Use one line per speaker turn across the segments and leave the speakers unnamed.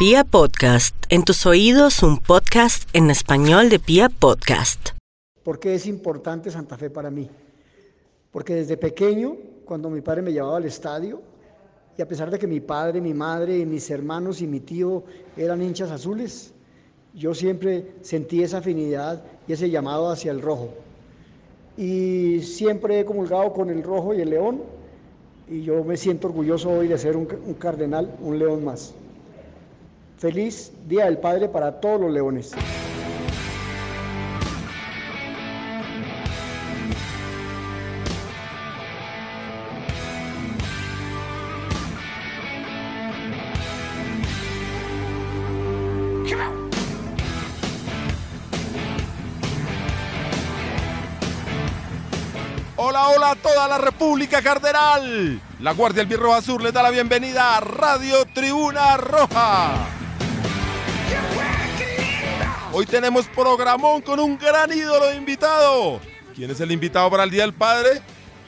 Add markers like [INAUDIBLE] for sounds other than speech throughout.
Pia Podcast, en tus oídos un podcast en español de Pia Podcast.
¿Por qué es importante Santa Fe para mí? Porque desde pequeño, cuando mi padre me llevaba al estadio, y a pesar de que mi padre, mi madre, mis hermanos y mi tío eran hinchas azules, yo siempre sentí esa afinidad y ese llamado hacia el rojo. Y siempre he comulgado con el rojo y el león, y yo me siento orgulloso hoy de ser un cardenal, un león más. Feliz Día del Padre para todos los leones.
Hola, hola a toda la República Cardenal. La Guardia Albirroja Azul les da la bienvenida a Radio Tribuna Roja. Hoy tenemos programón con un gran ídolo invitado. ¿Quién es el invitado para el Día del Padre?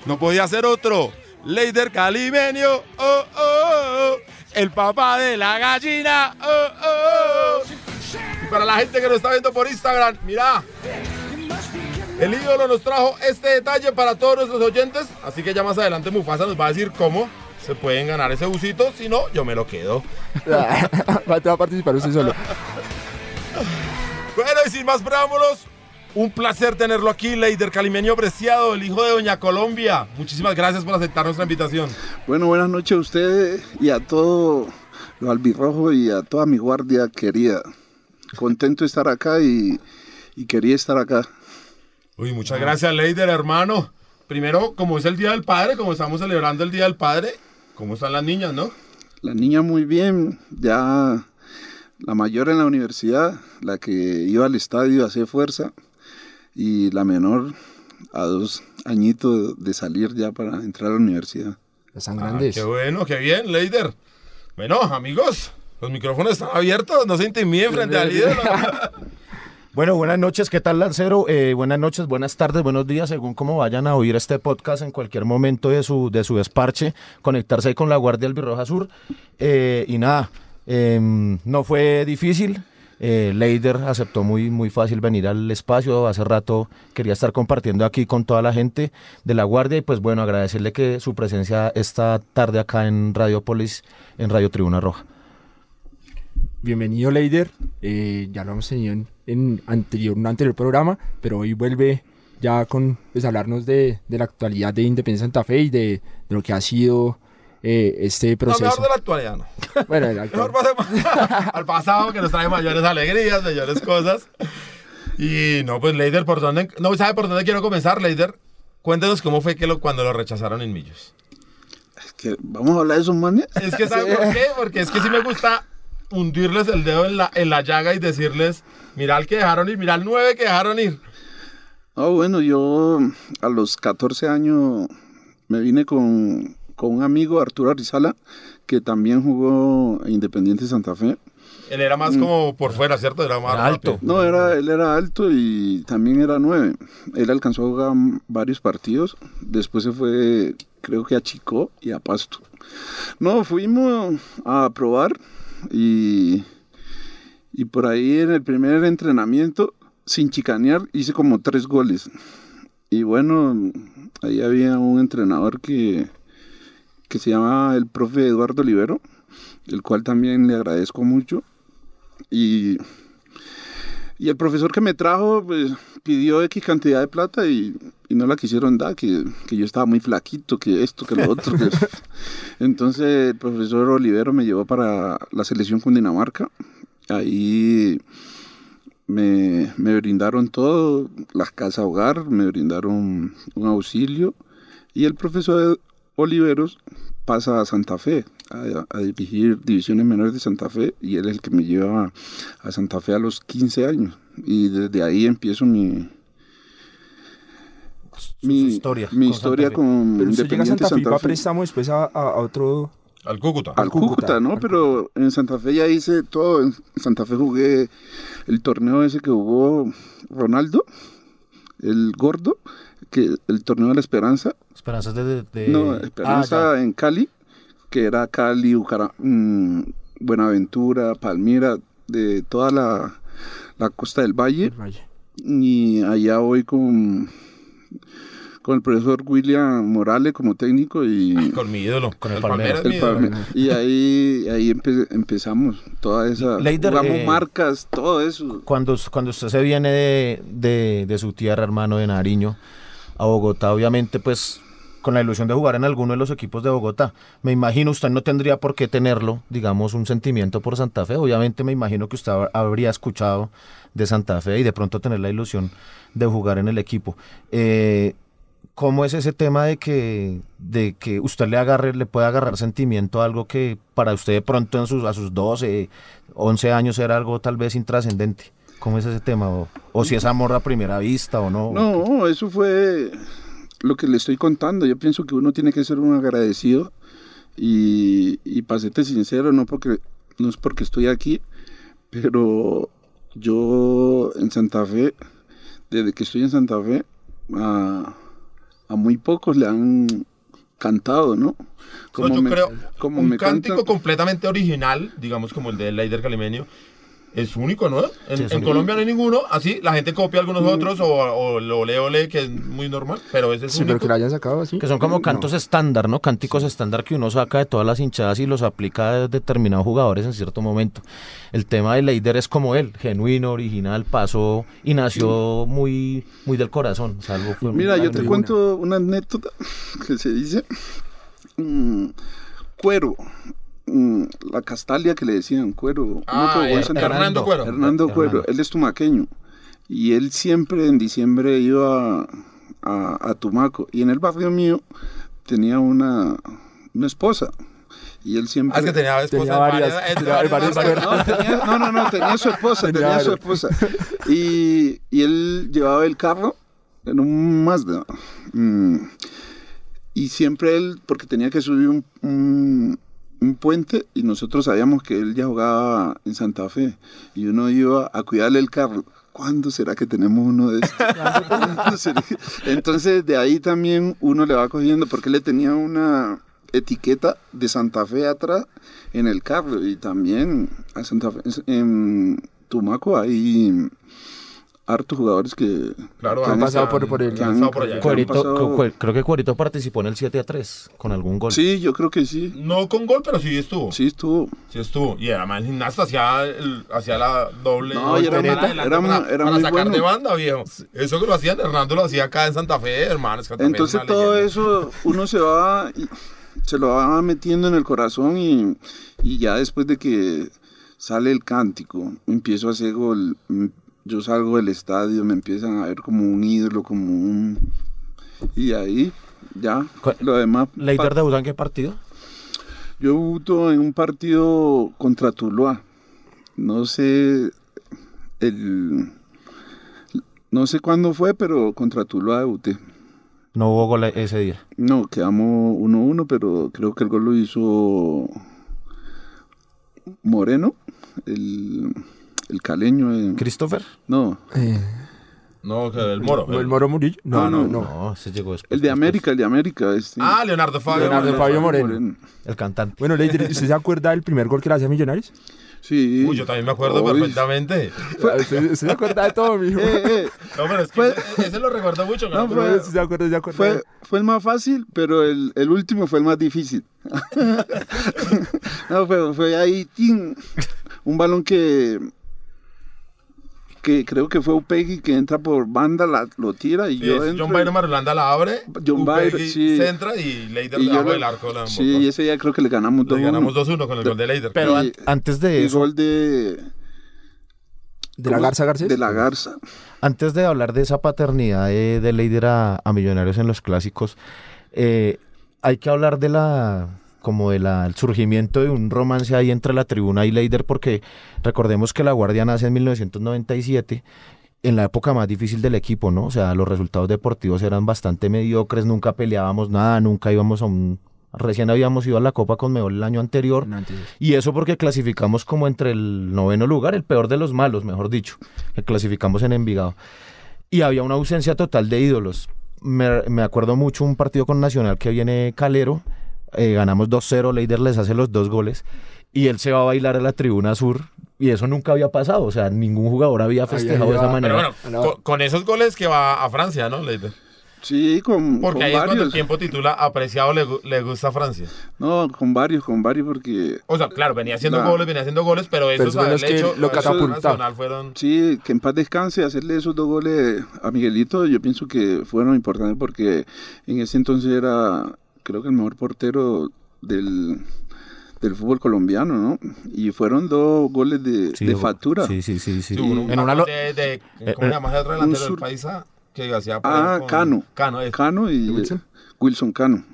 No podía ser otro. Leider Calimenio, oh, oh, oh. el papá de la gallina. Oh, oh. Y para la gente que nos está viendo por Instagram, mira, el ídolo nos trajo este detalle para todos nuestros oyentes, así que ya más adelante Mufasa nos va a decir cómo se pueden ganar ese busito, si no, yo me lo quedo. [LAUGHS]
va a participar usted solo.
Bueno, y sin más preámbulos, un placer tenerlo aquí, Leider Calimenio Preciado, el hijo de Doña Colombia. Muchísimas gracias por aceptar nuestra invitación.
Bueno, buenas noches a ustedes y a todo lo albirrojo y a toda mi guardia querida. Contento de estar acá y, y quería estar acá.
Uy, muchas gracias, Leider, hermano. Primero, como es el Día del Padre, como estamos celebrando el Día del Padre, ¿cómo están las niñas, no?
La niña muy bien, ya la mayor en la universidad, la que iba al estadio a hacer fuerza, y la menor a dos añitos de salir ya para entrar a la universidad.
Están
Ah,
grandes.
qué bueno, qué bien, Leider. Bueno, amigos, los micrófonos están abiertos, no se intimiden frente al ídolo. [LAUGHS]
Bueno, buenas noches, ¿qué tal Lancero? Eh, buenas noches, buenas tardes, buenos días, según cómo vayan a oír este podcast en cualquier momento de su, de su desparche, conectarse ahí con la Guardia Albirroja Sur. Eh, y nada, eh, no fue difícil. Eh, Leider aceptó muy, muy fácil venir al espacio. Hace rato quería estar compartiendo aquí con toda la gente de la Guardia y pues bueno, agradecerle que su presencia esta tarde acá en Radiopolis, en Radio Tribuna Roja.
Bienvenido, Leider. Eh, ya lo hemos tenido en, en anterior, un anterior programa, pero hoy vuelve ya con pues, hablarnos de, de la actualidad de Independencia Santa Fe y de, de lo que ha sido eh, este
No,
proceso.
mejor de la actualidad, no.
Bueno, el [LAUGHS] actual-
Mejor pasemos [LAUGHS] al pasado que nos trae mayores alegrías, mayores cosas. Y no, pues Leider, ¿por dónde? No, ¿sabe por dónde quiero comenzar, Leider? Cuéntenos cómo fue que lo, cuando lo rechazaron en Millos.
Es que, ¿Vamos a hablar de esos manes?
Es que, ¿sabe por qué? Porque es que sí me gusta hundirles el dedo en la, en la llaga y decirles, mira al que dejaron ir, mira al 9 que dejaron ir.
Ah, bueno, yo a los 14 años me vine con, con un amigo, Arturo Arizala, que también jugó en Independiente Santa Fe.
Él era más como por fuera, ¿cierto? Era más
Era alto.
No, era, él era alto y también era nueve. Él alcanzó a jugar varios partidos. Después se fue, creo que a Chico y a Pasto. No, fuimos a probar y, y por ahí en el primer entrenamiento, sin chicanear, hice como tres goles. Y bueno, ahí había un entrenador que, que se llama el profe Eduardo Olivero, el cual también le agradezco mucho. Y y el profesor que me trajo, pues, pidió X cantidad de plata y, y no la quisieron dar, que, que yo estaba muy flaquito, que esto, que lo otro. que- [LAUGHS] Entonces el profesor Olivero me llevó para la selección con Dinamarca. Ahí me, me brindaron todo, las casas hogar, me brindaron un auxilio. Y el profesor Oliveros pasa a Santa Fe, a, a dirigir divisiones menores de Santa Fe, y él es el que me lleva a Santa Fe a los 15 años. Y desde ahí empiezo mi, mi
historia
mi
con
historia
Santa
con
Pero usted llega a
Independiente
Santa Fe y va a
Fe.
préstamo después a, a- a otro...
Al Cúcuta.
Al Cúcuta,
Cúcuta,
¿no?
al
Pero en Santa Fe ya hice todo. En Santa Fe jugué el torneo ese que jugó Ronaldo, el gordo, que el torneo de la Esperanza.
Esperanzas de... de-
No,
Ah,
Esperanza en Cali, que era Cali, Bucara- mm, Buenaventura, Palmira, de toda la, la costa del valle. Y allá voy con, con el profesor William Morales como técnico y, [LAUGHS]
Con mi ídolo. Con el.
Palmeiras,
el y ahí, ahí empe- empezamos toda esa...
Leider,
jugamos
eh,
marcas, todo eso.
Cuando, cuando usted se viene de, de- de su tierra, hermano, de Nariño, a Bogotá, obviamente, pues con la ilusión de jugar en alguno de los equipos de Bogotá. Me imagino usted no tendría por qué tenerlo, digamos, un sentimiento por Santa Fe. Obviamente me imagino que usted hab- habría escuchado de Santa Fe y de pronto tener la ilusión de jugar en el equipo. Eh, ¿Cómo es ese tema de que, de que usted le agarre, le puede agarrar sentimiento a algo que para usted de pronto en sus, a sus 12, 11 años era algo tal vez intrascendente? ¿Cómo es ese tema? O, o si es amor a primera vista o no.
No, eso fue lo que le estoy contando. Yo pienso que uno tiene que ser un agradecido y, y para serte sincero, no, porque, no es porque estoy aquí, pero yo en Santa Fe, desde que estoy en Santa Fe, a, a muy pocos le han cantado, ¿no?
No, yo
me-
creo
como
un
me
cántico
cantan-
completamente original, digamos como el de Leider Calimenio, es único, ¿no? En,
Sí, es
en
único.
Colombia no hay ninguno, así la gente copia algunos
Mm.
otros o, o lo ole ole, que es muy normal, pero ese es
Sí, pero
único.
que lo hayan sacado así.
Que son como cantos estándar, ¿no? Cánticos estándar que uno saca de todas las hinchadas y los aplica a determinados jugadores en cierto momento. El tema de Leider es como él, genuino, original, pasó y nació muy, muy del corazón.
Mira, yo te cuento una anécdota [LAUGHS] que se dice mm, cuero. Mm, la castalia que le decían cuero.
Ah, Her- Hernando Cuero.
Hernando Cuero,
Hernando.
él es tumaqueño. Y él siempre en diciembre iba a, a- a Tumaco. Y en el barrio mío tenía una, una esposa. Y él siempre...
Ah, es que tenía esposa
Tenía
en
varias,
varias-
tenía
varias
varias.
No, tenía, no, no, no, tenía su esposa,
Tenía
tenía, su esposa. Y, y él llevaba el carro en un Mazda. Mm, y siempre él, porque tenía que subir un, un- un puente y nosotros sabíamos que él ya jugaba en Santa Fe. Y uno iba a cuidarle el carro. ¿Cuándo será que tenemos uno de estos? [LAUGHS] ¿Cuándo será que-?" Entonces de ahí también uno le va cogiendo, porque le tenía una etiqueta de Santa Fe atrás en el carro y también a Santa Fe, en Tumaco hay hartos jugadores que,
Claro,
que
han pasado por- por el-
que
han pasado por allá.
que han
Cuerito,
pasado-
cu- cu- creo que Cuerito participó en el 7 a 3 con algún gol.
Sí, yo creo que sí.
No con gol, pero sí estuvo.
Sí estuvo.
Sí estuvo. Y además el gimnasta hacía, el- hacía la doble.
No, y era era
para,
era
para
muy
sacar
bueno.
de banda, viejo. Eso que lo hacían, Hernando lo hacía acá en Santa Fe, hermano. Santa Fe es
Entonces todo
leyenda.
eso uno se va y- se lo va metiendo en el corazón y, y ya después de que sale el cántico, empiezo a hacer gol, yo salgo del estadio, me empiezan a ver como un ídolo, como un... Y ahí ya,
¿Cuál-
lo demás...
¿Leider
pa-
debutó en qué partido?
Yo debuto en un partido contra Tuluá. No sé el... No sé cuándo fue, pero contra Tuluá debuté.
No hubo gol ese día.
No, quedamos 1-1, pero creo que el gol lo hizo Moreno, el, el caleño. eh.
¿Christopher?
No,
Eh,
No, el Moro.
¿no el Moro Murillo? No,
Ah,
no,
no.
no.
No, ese llegó después.
el de
después.
América, el de América. Este.
Ah, Leonardo Fabio.
Leonardo
Moreno.
Fabio Moreno.
El cantante.
Bueno, Leider, ¿usted se acuerda del primer gol que le hacía Millonarios?
Sí.
Uy, yo también me acuerdo perfectamente.
¿Usted, usted se acuerda de todo, mijo? [LAUGHS]
Eh, eh,
No, pero es que
Fue-
ese, lo recuerdo mucho.
No,
¿no?
fue-
se acuerda, se acuerda.
fue, fue el más fácil, pero el, el último fue el más difícil. [LAUGHS] [LAUGHS] no, fue, fue ahí, un balón que que creo que fue Upegui que entra por banda, la, lo tira y
Sí,
yo entro.
John Byron Marulanda la abre.
John
Upegui
Byron, sí.
centra y Leider
y
debajo
lo-
del arco la
Sí, y ese día creo que le ganamos
Le
2-1.
ganamos 2-1 con el gol de Leider.
Pero an- antes de eso,
gol de...
¿De la. Garza Garcés?
De la Garza.
antes de hablar de esa paternidad de, de Leider a, a Millonarios en los clásicos, eh, hay que hablar de la como de la, el surgimiento de un romance ahí entre la tribuna y Leider, porque recordemos que la Guardia nace en 1997 en la época más difícil del equipo, ¿no? O sea, los resultados deportivos eran bastante mediocres, nunca peleábamos nada, nunca íbamos a un... Recién habíamos ido a la Copa con Mebol el año anterior.
No.
Y eso porque clasificamos como entre el noveno lugar, el peor de los malos, mejor dicho, que clasificamos en Envigado. Y había una ausencia total de ídolos. Me, me acuerdo mucho un partido con Nacional que viene Calero, eh, ganamos 2-0, Leider les hace los dos goles. y él se va a bailar a la tribuna sur y eso nunca había pasado, o sea, ningún jugador había festejado de esa manera.
Pero bueno, con, con esos goles que va a Francia, ¿no, Leider?
Sí, con,
Porque
con
ahí es cuando el tiempo titula apreciado le, le gusta Francia.
No, con varios, con varios, porque
O sea, claro, venía haciendo
Nah.
goles, venía haciendo goles, pero esos
los
haberle
que
hecho
lo catapultaron.
Nacional fueron...
sí, que en paz descanse, hacerle esos dos goles a Miguelito, yo pienso que fueron importantes porque en ese entonces era, creo que el mejor portero del, del fútbol colombiano, ¿no? Y fueron dos goles de,
Sí,
de factura.
Sí, sí, sí, sí.
Un-
En una lo-
de, de-
eh,
¿Cómo
eh,
llama ese otro delantero del
sur-
paisa? Que hacía por
Ah,
con-
Cano.
Cano, es.
Cano y
Wilson?
Wilson Cano.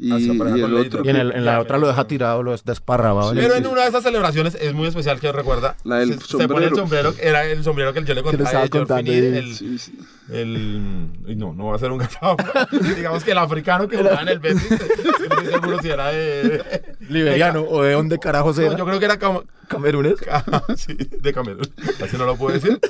Y,
pareja
y el otro,
en, el- en la otra lo deja tirado, lo desparraba.
Pero en una de esas celebraciones es muy especial que recuerda.
La del
se, se pone el
sombrero.
sombrero, era el sombrero que yo le contaba George
contando
Finney,
y-
el,
Sí, sí.
el- no, no va a ser un gafado. [LAUGHS] Digamos que el africano que jugaba en el Betis, no [LAUGHS] estoy seguro si era de...
Liberiano, o de dónde carajos
No,
era.
yo creo que era como...
Camerunes. [LAUGHS]
sí, de Camerún. Así no lo puedo decir.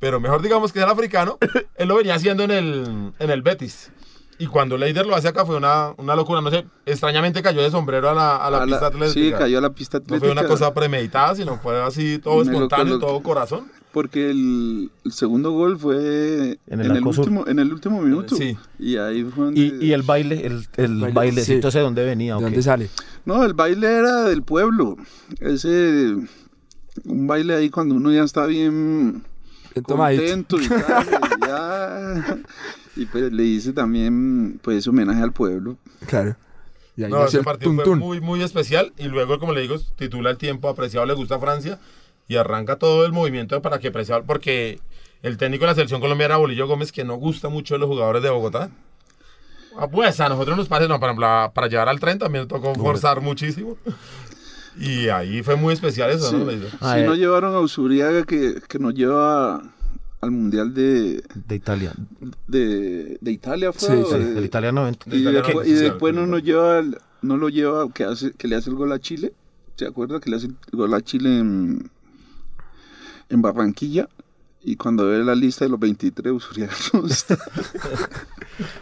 Pero mejor digamos que era africano. Él lo venía haciendo en el, en el Betis. Y cuando Leider lo hace acá fue una, una locura. No sé, extrañamente cayó de sombrero a la, a la
A la-
pista atlética.
sí, cayó a la pista
No fue una cosa premeditada, sino fue así todo
Me lo
espontáneo, todo corazón.
Porque el, el segundo gol fue
En
en
el
último, en el último minuto.
Sí.
Y ahí fue donde-
Y, y el baile, el, el
Baile,
bailecito
sí.
ese, ¿dónde venía?
¿De
¿O
dónde sale?
No, el baile era del pueblo. Ese... Un baile ahí cuando uno ya está bien. [LAUGHS] contento y tal, y [LAUGHS] ya... Y pues le hice también, pues, homenaje al pueblo.
Claro. Y ahí
No, ese
el
partido
tun,
fue muy, muy especial. Y luego, como le digo, titula el tiempo apreciado, le gusta Francia. Y arranca todo el movimiento para que apreciado, porque el técnico de la selección colombiana era Bolillo Gómez, que no gusta mucho de los jugadores de Bogotá. Ah, Pues a nosotros nos parece, no, para, para- para llegar al tren también tocó forzar muchísimo. Y ahí fue muy especial eso,
eh.
no llevaron a Usuriaga que, que nos lleva al Mundial de,
De Italia.
de, de Italia, fue.
Sí, sí,
de-
Del Italia 90.
De
Y,
Italia
después,
no,
y
sí,
después
sí,
no
sí.
nos lleva, al- no lo lleva, que, hace, que le hace el gol a Chile. ¿Se acuerda que le hace el gol a Chile en, en Barranquilla? Y cuando ve la lista de los 23, Usuriaga no está.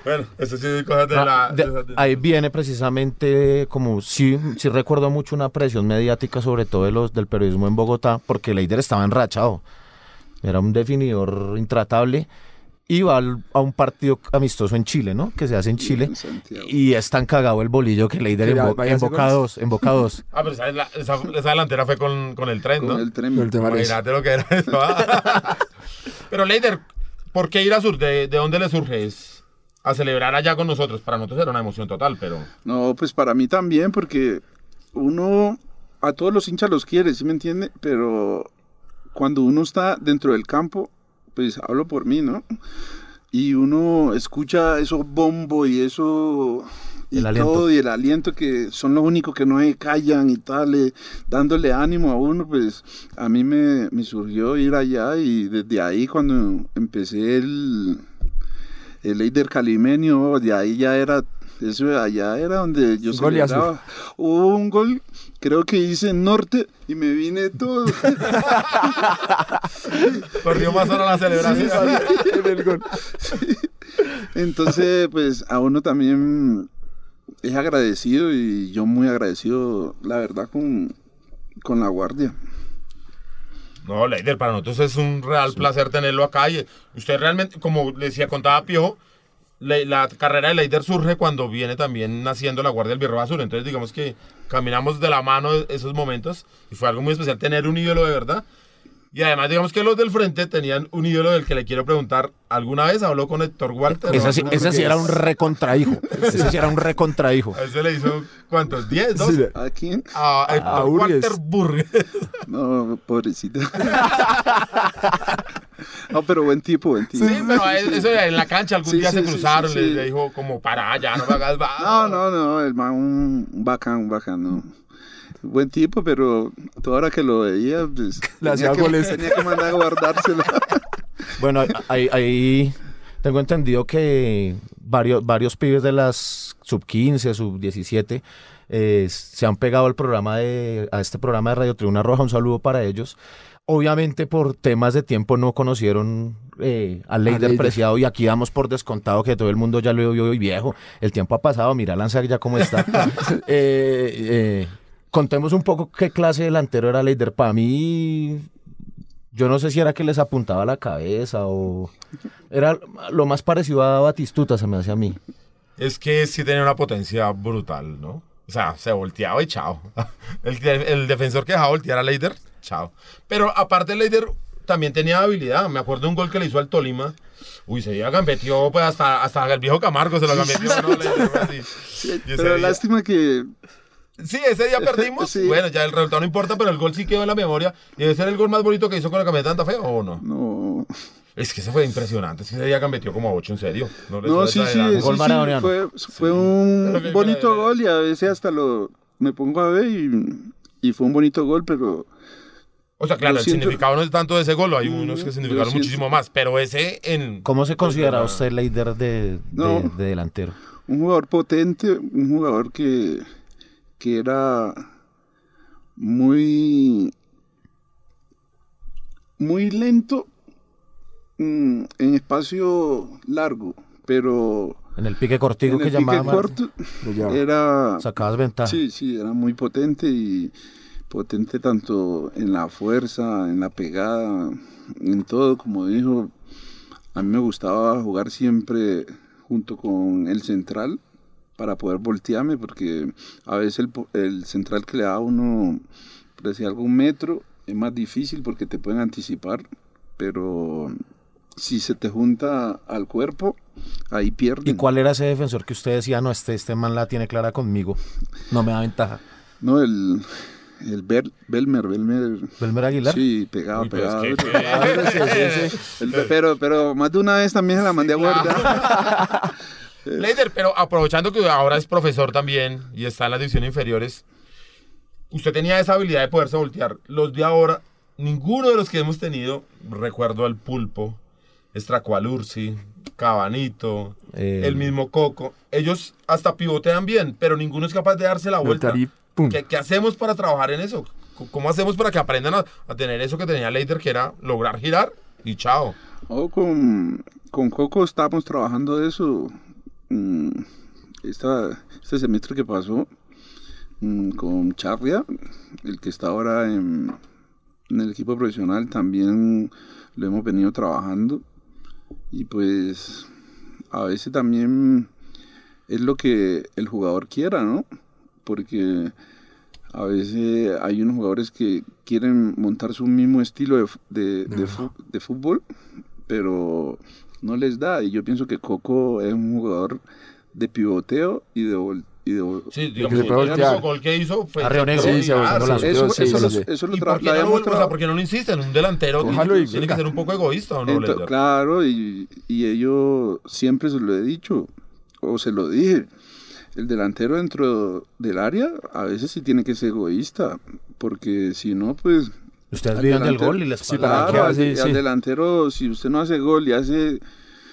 Bueno, eso sí es cosas de
Ah,
la...
de-
de esas de-
ahí viene precisamente como sí, sí recuerdo mucho una presión mediática sobre todo de los del periodismo en Bogotá porque Leider estaba enrachado era un definidor intratable iba al- a un partido amistoso en Chile no que se hace en Chile
En
y es tan cagado el bolillo que Leider en, Bo- en
hacer
Boca
goles.
2 en Boca 2 [LAUGHS]
Ah, pero esa, esa, esa delantera fue con, con el tren, ¿no?
Con el tren.
Con el tema.
Imagínate lo que era eso. [LAUGHS] Pero Leider, ¿por qué ir a Sur? ¿De, de dónde le surge? ¿Es a celebrar allá con nosotros? Para nosotros era una emoción total, pero...
No, pues para mí también, porque uno a todos los hinchas los quiere, ¿sí me entiende? Pero cuando uno está dentro del campo, pues hablo por mí, ¿no? Y uno escucha esos bombos y eso y
El aliento.
todo y el aliento que son los únicos que no se callan y tal, eh, dándole ánimo a uno, pues a mí me, me surgió ir allá y desde ahí cuando empecé el, el Eider Calimenio, de ahí ya era, eso allá era donde yo celebraba. Hubo un gol, creo que hice en norte y me vine todo. [LAUGHS]
Corrió más hora la celebración.
En el gol.
Entonces, pues a uno también es agradecido y yo muy agradecido, la verdad, con, con la guardia.
No, Leider, para nosotros es un real placer tenerlo acá. Y usted realmente, como decía, contaba Piojo, le- la carrera de Leider surge cuando viene también naciendo la Guardia del Birro Azul. Entonces, digamos que caminamos de la mano esos momentos y fue algo muy especial tener un ídolo de verdad. Y además, digamos que los del frente tenían un ídolo del que le quiero preguntar. ¿Alguna vez habló con Héctor Walter?
ese, sí,
¿No?
ese sí era un recontrahijo [LAUGHS] ese sí era un recontrahijo
A ese le hizo, ¿cuántos? ¿10? ¿Dos?
Sí,
¿A quién?
A Héctor
a.
Walter Burgues. [LAUGHS]
No, pobrecito. [LAUGHS] no, pero buen tipo, buen tipo.
Sí, pero a él- eso en la cancha algún
Sí,
día
sí,
se cruzaron,
sí,
le,
sí.
le dijo como para allá, no me hagas va.
No, no, no, el man un un bacán, un bacán, no. Buen tipo, pero toda hora que lo veía, pues, [LAUGHS]
Le hacía
tenía, que,
goles.
tenía que mandar a guardárselo. [LAUGHS]
Bueno, ahí, ahí tengo entendido que varios, varios pibes de las sub 15, sub 17 eh, se han pegado al programa de, a este programa de Radio Tribuna Roja. Un saludo para ellos. Obviamente por temas de tiempo no conocieron eh, a Leider
Leider.
Preciado y aquí damos por descontado que todo el mundo ya lo vio y viejo. El tiempo ha pasado, mira Lanza ya cómo está. [LAUGHS] Eh, eh, contemos un poco qué clase de delantero era Leider. Para mí, yo no sé si era que les apuntaba la cabeza o era lo más parecido a Batistuta, se me hace a mí.
Es que sí tenía una potencia brutal, ¿no? O sea, se volteaba y chao. [LAUGHS] El, el defensor que dejaba voltear a Leider, chao. Pero aparte Leider también tenía habilidad. Me acuerdo de un gol que le hizo al Tolima. Uy, se iba gambetió, pues hasta, hasta el viejo Camargo se lo gambetió, ¿no? Leider, así. [LAUGHS]
Sí, pero
día-
lástima que
Sí, ese día perdimos.
Sí.
Bueno, ya el resultado no importa, pero el gol sí quedó en la memoria. ¿Y debe ser el gol más bonito que hizo con la camiseta de Santa Fe o no?
no.
Es que ese fue impresionante. Ese día metió como a 8 en serio. No,
No, sí, sí, sí,
Gol
sí, fue, fue un bonito gol y a veces hasta lo me pongo a ver y, y fue un bonito gol, pero
O sea, claro, el
siento-
significado no es tanto de ese gol, hay unos que significaron muchísimo más, pero ese en...
¿Cómo se considera usted Leider de, de-
No.
de delantero?
un jugador potente, un jugador que, que era muy muy lento mm, en espacio largo, pero
En el pique cortico que llamaba.
corto
llevaba.
era
Sacabas ventaja.
Sí, sí, era muy potente y potente tanto en la fuerza, en la pegada, en todo, como dijo. A mí me gustaba jugar siempre junto con el central para poder voltearme, porque a veces el, el central que le da a uno, decía algún metro, es más difícil porque te pueden anticipar, pero si se te junta al cuerpo, ahí pierden.
¿Y cuál era ese defensor que usted decía, no, este, este man la tiene clara conmigo? No me da ventaja.
No, el, el Bel- Belmer, Belmer.
¿Belmer Aguilar?
Sí, pegado,
Uy, pero
pegado.
es que-
pegado. El- pero, pero más de una vez también se la mandé a guardar. [LAUGHS]
Leider, pero aprovechando que ahora es profesor también y está en las divisiones inferiores, usted tenía esa habilidad de poderse voltear. Los de ahora, ninguno de los que hemos tenido, recuerdo al Pulpo, Estracualursi, Cabanito,
Eh,
el mismo Coco, ellos hasta pivotean bien, pero ninguno es capaz de darse la vuelta.
Y pum.
¿Qué, qué hacemos para trabajar en eso? ¿Cómo hacemos para que aprendan a, a tener eso que tenía Leider, que era lograr girar y chao?
O con, con Coco estábamos trabajando eso. Mm, esta- este semestre que pasó mm, con Charria, el que está ahora en, en el equipo profesional, también lo hemos venido trabajando. Y pues a veces también es lo que el jugador quiera, ¿no? Porque a veces hay unos jugadores que quieren montar su mismo estilo de, fu- de, de fu- de fútbol, pero no les da. Y yo pienso que Coco es un jugador de pivoteo y de, vol- y de
Sí,
que
digamos,
se puede
el gol que hizo fue... Ah,
Eso,
sí,
eso,
sí,
lo-
sí.
eso lo
¿Y
tra-
por qué,
lo
no, lo insisten? Un delantero tiene que ser un poco egoísta, ¿o no,
Ento-
Leider?
claro, y, y ellos siempre se lo he dicho, o se lo dije. El delantero dentro del área a veces sí tiene que ser egoísta, porque si no, pues...
Ustedes
al
viven del
delantero-
gol y les
Sí,
Claro, al, al
sí.
delantero, si usted no hace gol y hace...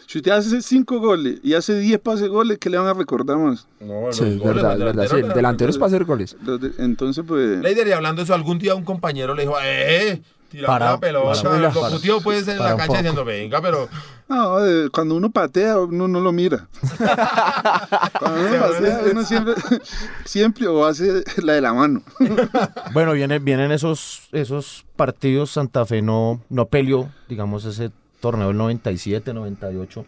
Si usted hace cinco goles y hace 10 pases goles, ¿qué le van a recordar más?
No,
Sí, es
goles,
verdad, es verdad. Sí, el delantero es para hacer goles.
Entonces, pues...
Leider, y hablando de eso, algún día un compañero le dijo, ¡eh! Tira
Para-
la pelota.
para-
lo putió pues en
para
la cancha diciendo, venga, pero...
No, eh, cuando uno patea, uno no lo mira. [LAUGHS] Cuando uno patea, uno siempre, [LAUGHS] siempre o hace la de la mano. [LAUGHS]
Bueno, viene, vienen esos, esos partidos. Santa Fe no, no peleó, digamos, ese torneo del 97, 98.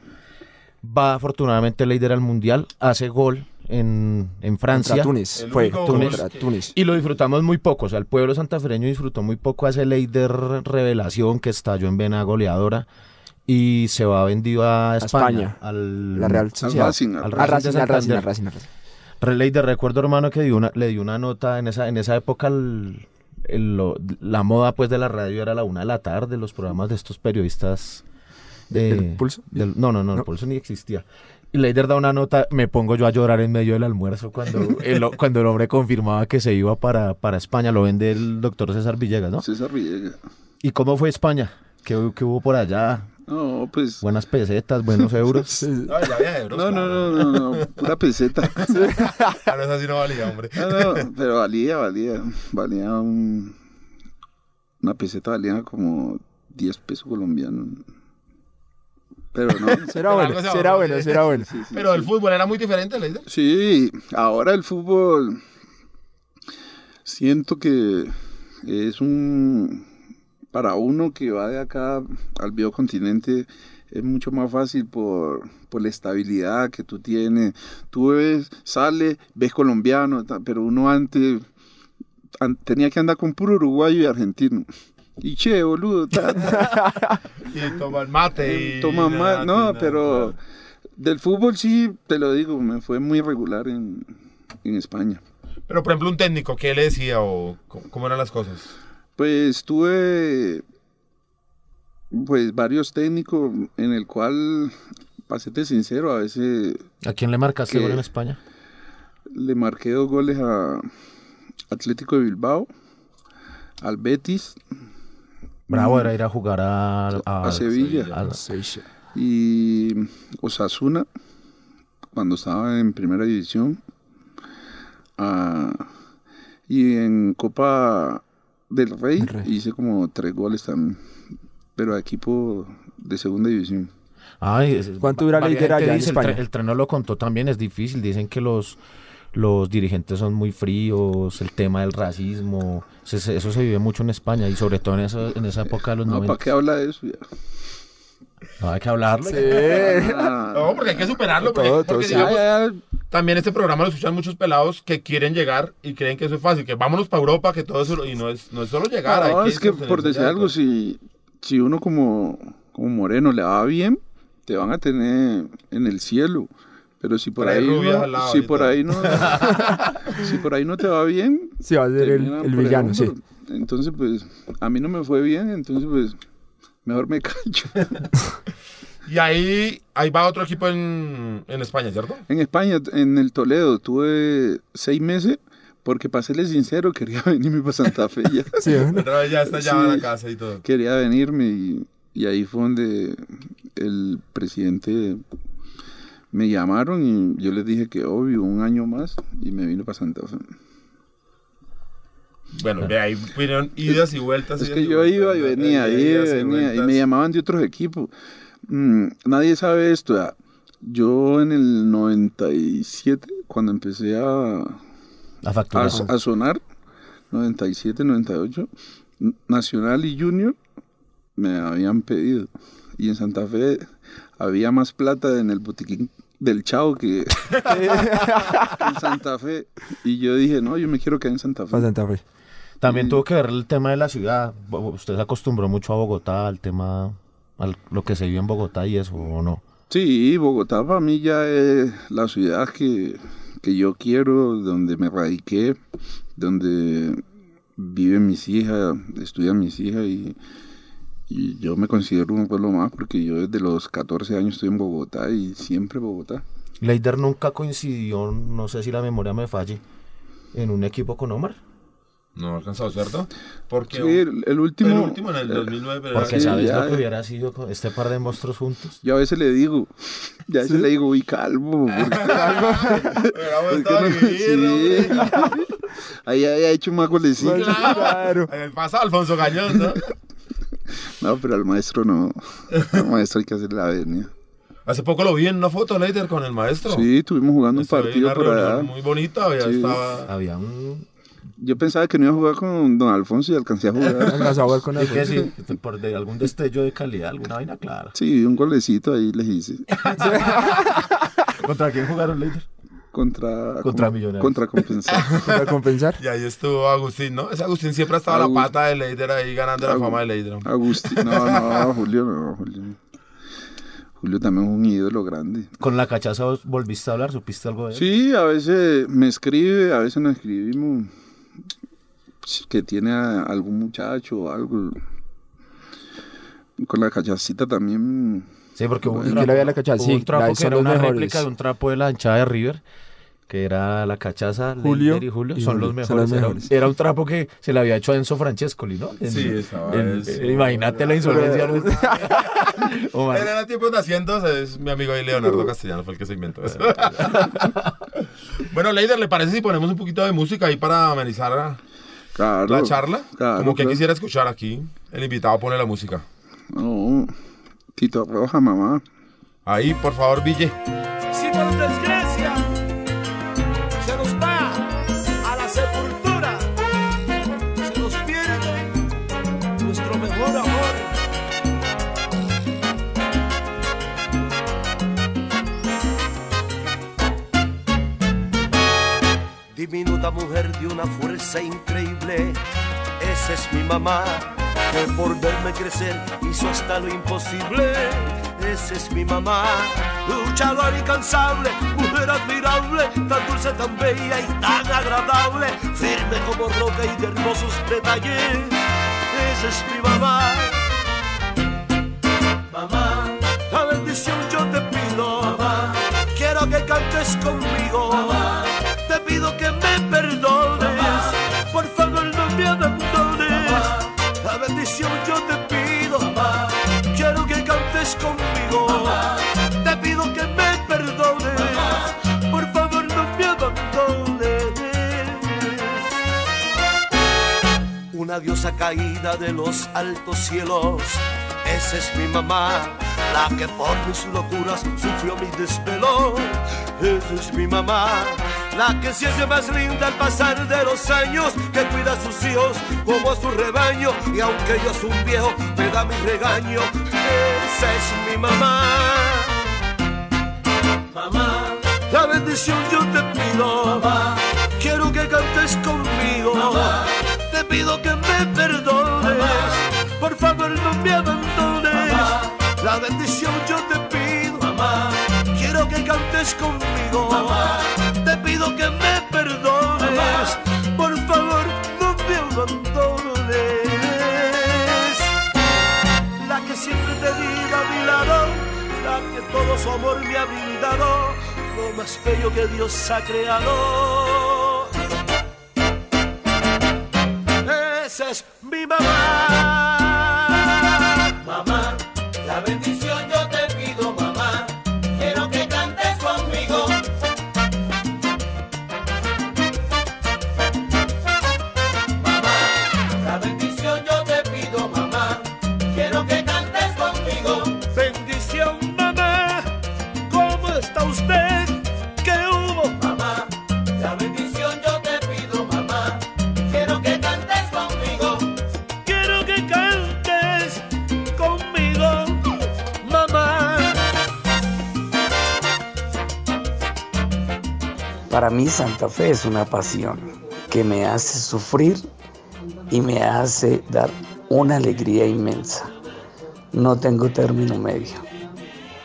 Va afortunadamente Leider al Mundial, hace gol en, en Francia.
Contra Túnez.
El
Fue
Túnez.
contra Túnez.
Y lo disfrutamos muy poco, o sea, el pueblo santafereño disfrutó muy poco a ese Leider revelación que estalló en vena goleadora y se va vendido a España,
España.
al
La Real
Al
Sociedad.
Racing, al
A
Racing de
Racing, al Racing, al Racing.
Relay de recuerdo, hermano, que dio una, le dio una nota en esa, en esa época. el- el- lo- la moda pues de la radio era a la una de la tarde, los programas de estos periodistas. De,
¿Del Pulso?
del- no, no, no, el
No.
pulso ni existía. Y Leider da una nota, me pongo yo a llorar en medio del almuerzo cuando [LAUGHS] el, cuando el hombre confirmaba que se iba para, para España. Lo vende el doctor César Villegas, ¿no?
César Villegas.
¿Y cómo fue España? ¿Qué, qué hubo por allá?
No, pues...
Buenas pesetas, buenos euros. [LAUGHS]
No, ya había euros.
No, no,
claro.
no, no, no, pura peseta. [LAUGHS]
Claro, esa sí no valía, hombre.
No, no, pero valía, valía. Valía un... Una peseta valía como 10 pesos colombianos. Pero no. [LAUGHS]
Será
Pero
bueno, será bueno, será bueno.
Sí, sí,
Pero
sí.
el fútbol era muy diferente, Leider.
Sí, ahora el fútbol Siento que es un... Para uno que va de acá al viejo continente es mucho más fácil por, por la estabilidad que tú tienes. Tú ves, sale, ves colombiano, pero uno antes an- tenía que andar con puro uruguayo y argentino. Y che, boludo, ta, ta, [LAUGHS]
Y toman mate. y
toma
nada,
más. No,
nada,
pero del fútbol sí, te lo digo, me fue muy regular en, en España.
Pero, por ejemplo, un técnico, ¿qué le decía o cómo, cómo eran las cosas?
Pues tuve pues varios técnicos en el cual, para serte sincero, a veces
¿A quién le marcaste gol en España?
le marqué dos goles a Atlético de Bilbao, al Betis
Bravo era ir a jugar a,
a Sevilla
al-
y Osasuna cuando estaba en primera división. Ah, y en Copa del Rey,
Rey.
hice como tres goles también, pero a equipo de segunda división.
Ay,
¿Cuánto dura la allá en
el tren no lo contó también, es difícil. Dicen que los, los dirigentes son muy fríos, el tema del racismo. se- se- Eso se vive mucho en España y sobre todo en esa, en esa época de los
No,
90.
¿para qué habla de eso? ya?
No, hay que hablarlo.
Ah, [LAUGHS]
No, porque hay que superarlo. Porque,
Todo, todo,
porque,
sí.
digamos,
ya, ya,
también este programa lo escuchan muchos pelados que quieren llegar y creen que eso es fácil, que vámonos para Europa, que todo eso, y no es, no es solo llegar. hay
No, es que por decir algo, si, si uno como, como moreno le va bien, te van a tener en el cielo. Pero si por ahí no,
lado
si por ahí no, si por ahí no te va bien,
Sí, va a ser el, villano, sí.
Entonces, pues, a mí no me fue bien, entonces, pues, mejor me callo. [LAUGHS]
Y ahí, ahí va otro equipo en, en España, ¿cierto?
En España, en el Toledo, tuve seis meses, porque para serles sincero, quería [LAUGHS] venirme para Santa Fe ya. [LAUGHS]
Sí, bueno.
Pero ya está ya
Sí.
la casa y todo.
quería venirme y, y ahí fue donde el presidente me llamaron y yo les dije que obvio, un año más y me vino para Santa Fe.
Bueno, de ahí fueron idas y vueltas.
Es
idas
que yo
vueltas,
iba y venía, iba y
idas y
venía y me llamaban de otros equipos. Mm, nadie sabe esto. ya. Yo en el 97, cuando empecé a, a,
factura.
a sonar, 97, 98, N- Nacional y Junior me habían pedido. Y en Santa Fe había más plata en el botiquín del Chao que, que [LAUGHS] en Santa Fe. Y yo dije, no, yo me quiero quedar en Santa Fe.
Para Santa Fe.
También
y-
tuvo que ver el tema de la ciudad. Usted se acostumbró mucho a Bogotá, al tema, a lo que se vive en Bogotá y eso, ¿o no?
Sí, Bogotá para mí ya es la ciudad que, que yo quiero, donde me radiqué, donde viven mis hijas, estudian mis hijas y, y yo me considero un pueblo más porque yo desde los 14 años estoy en Bogotá y siempre Bogotá.
Leider nunca coincidió, no sé si la memoria me falle, en un equipo con Omar.
No alcanzado, ¿cierto? Porque
Sí, el, el último...
el último en el 2009. pero
Porque
sí,
sabes
ya,
lo que
ya.
hubiera sido con este par de monstruos juntos.
Yo a veces le digo, ya a veces le digo, uy, sí.
hombre. [LAUGHS]
Ahí había hecho más golecitos.
Claro. En el pasado, Alfonso Gañón, ¿no? [LAUGHS]
No, pero al maestro no. [LAUGHS] Al maestro hay que hacerle la venia.
Hace poco lo vi en una foto, Leider, con el maestro.
Sí, estuvimos jugando un
Estuve
partido por allá.
Muy bonita, ya
Sí.
estaba.
Había un...
Yo pensaba que no iba a jugar con don Alfonso y alcancé a jugar. [LAUGHS]
Alcanzó a jugar con
Y que
Alfonso.
sí, por de algún destello de calidad, alguna vaina clara.
Sí, un golecito ahí les hice. [LAUGHS]
¿Contra quién jugaron, Leider?
Contra,
Contra
com-
Millonarios.
Contra compensar. [LAUGHS]
Para compensar.
Y ahí estuvo Agustín, ¿no? Ese Agustín siempre ha estado a la pata de Leider ahí ganando la fama de Leider.
Agustín. No, no, Julio no, Julio. Julio también es un ídolo grande.
¿Con la cachaza vos volviste a hablar? ¿Supiste algo de él?
Sí, a veces me escribe, a veces nos escribimos que tiene a algún muchacho o algo. Con la cachacita también.
Sí, porque un
¿Y
trapo,
quién le había la cachaza? Sí,
un trapo
la-
que
son
era
los
una
mejores.
réplica de un trapo de la hinchada de River, que era la cachaza,
Julio
y Julio,
y
son los
Julio, son
mejores. Era-
mejores.
Era, un trapo que se le había hecho a Enzo Francescoli, ¿no? En-
Sí, estaba
en-
eso.
imagínate la insolencia. ¿no? [LAUGHS] Omar,
Él era tiempo de haciendos, es mi amigo ahí Leonardo Castellano, fue el que se inventó eso. [LAUGHS] bueno, Leider, ¿le parece si ponemos un poquito de música ahí para amenizar la-
Claro.
la charla?
claro,
Como que
claro.
quisiera escuchar aquí. El invitado pone la música.
No, Tito Roja, mamá.
Ahí, por favor, Ville.
Si por desgracia se nos va a la sepultura, se nos pierde nuestro mejor amor. Diminuta mujer de una fuerza increíble, esa es mi mamá que por verme crecer hizo hasta lo imposible. Esa es mi mamá, luchadora incansable, mujer admirable, tan dulce, tan bella y tan agradable, firme como roca y de hermosos detalles. Esa es mi mamá. Mamá, la bendición yo te pido. Mamá, quiero que cantes conmigo. Mamá, te pido que me perdones. Yo te pido. Mamá, quiero que cantes conmigo. Te pido que me perdones. Por favor, no me abandones. Una diosa caída de los altos cielos. Esa es mi mamá, la que por mis locuras sufrió mi desvelo. Esa es mi mamá, la que se hace más linda al pasar de los años, que cuida a sus hijos como a su rebaño. Y aunque yo soy un viejo, me da mi regaño. Esa es mi mamá. Mamá, la bendición yo te pido. Mamá, quiero que cantes conmigo. Mamá, te pido que me perdones. Por favor, no me abandones. La bendición yo te pido. Mamá, quiero que cantes conmigo. Mamá, que me perdones. Por favor, no me abandones. La que siempre te diga a mi lado, la que todo su amor me ha brindado, lo más bello que Dios ha creado. Esa es
Santa Fe es una pasión que me hace sufrir y me hace dar una alegría inmensa. No tengo término medio.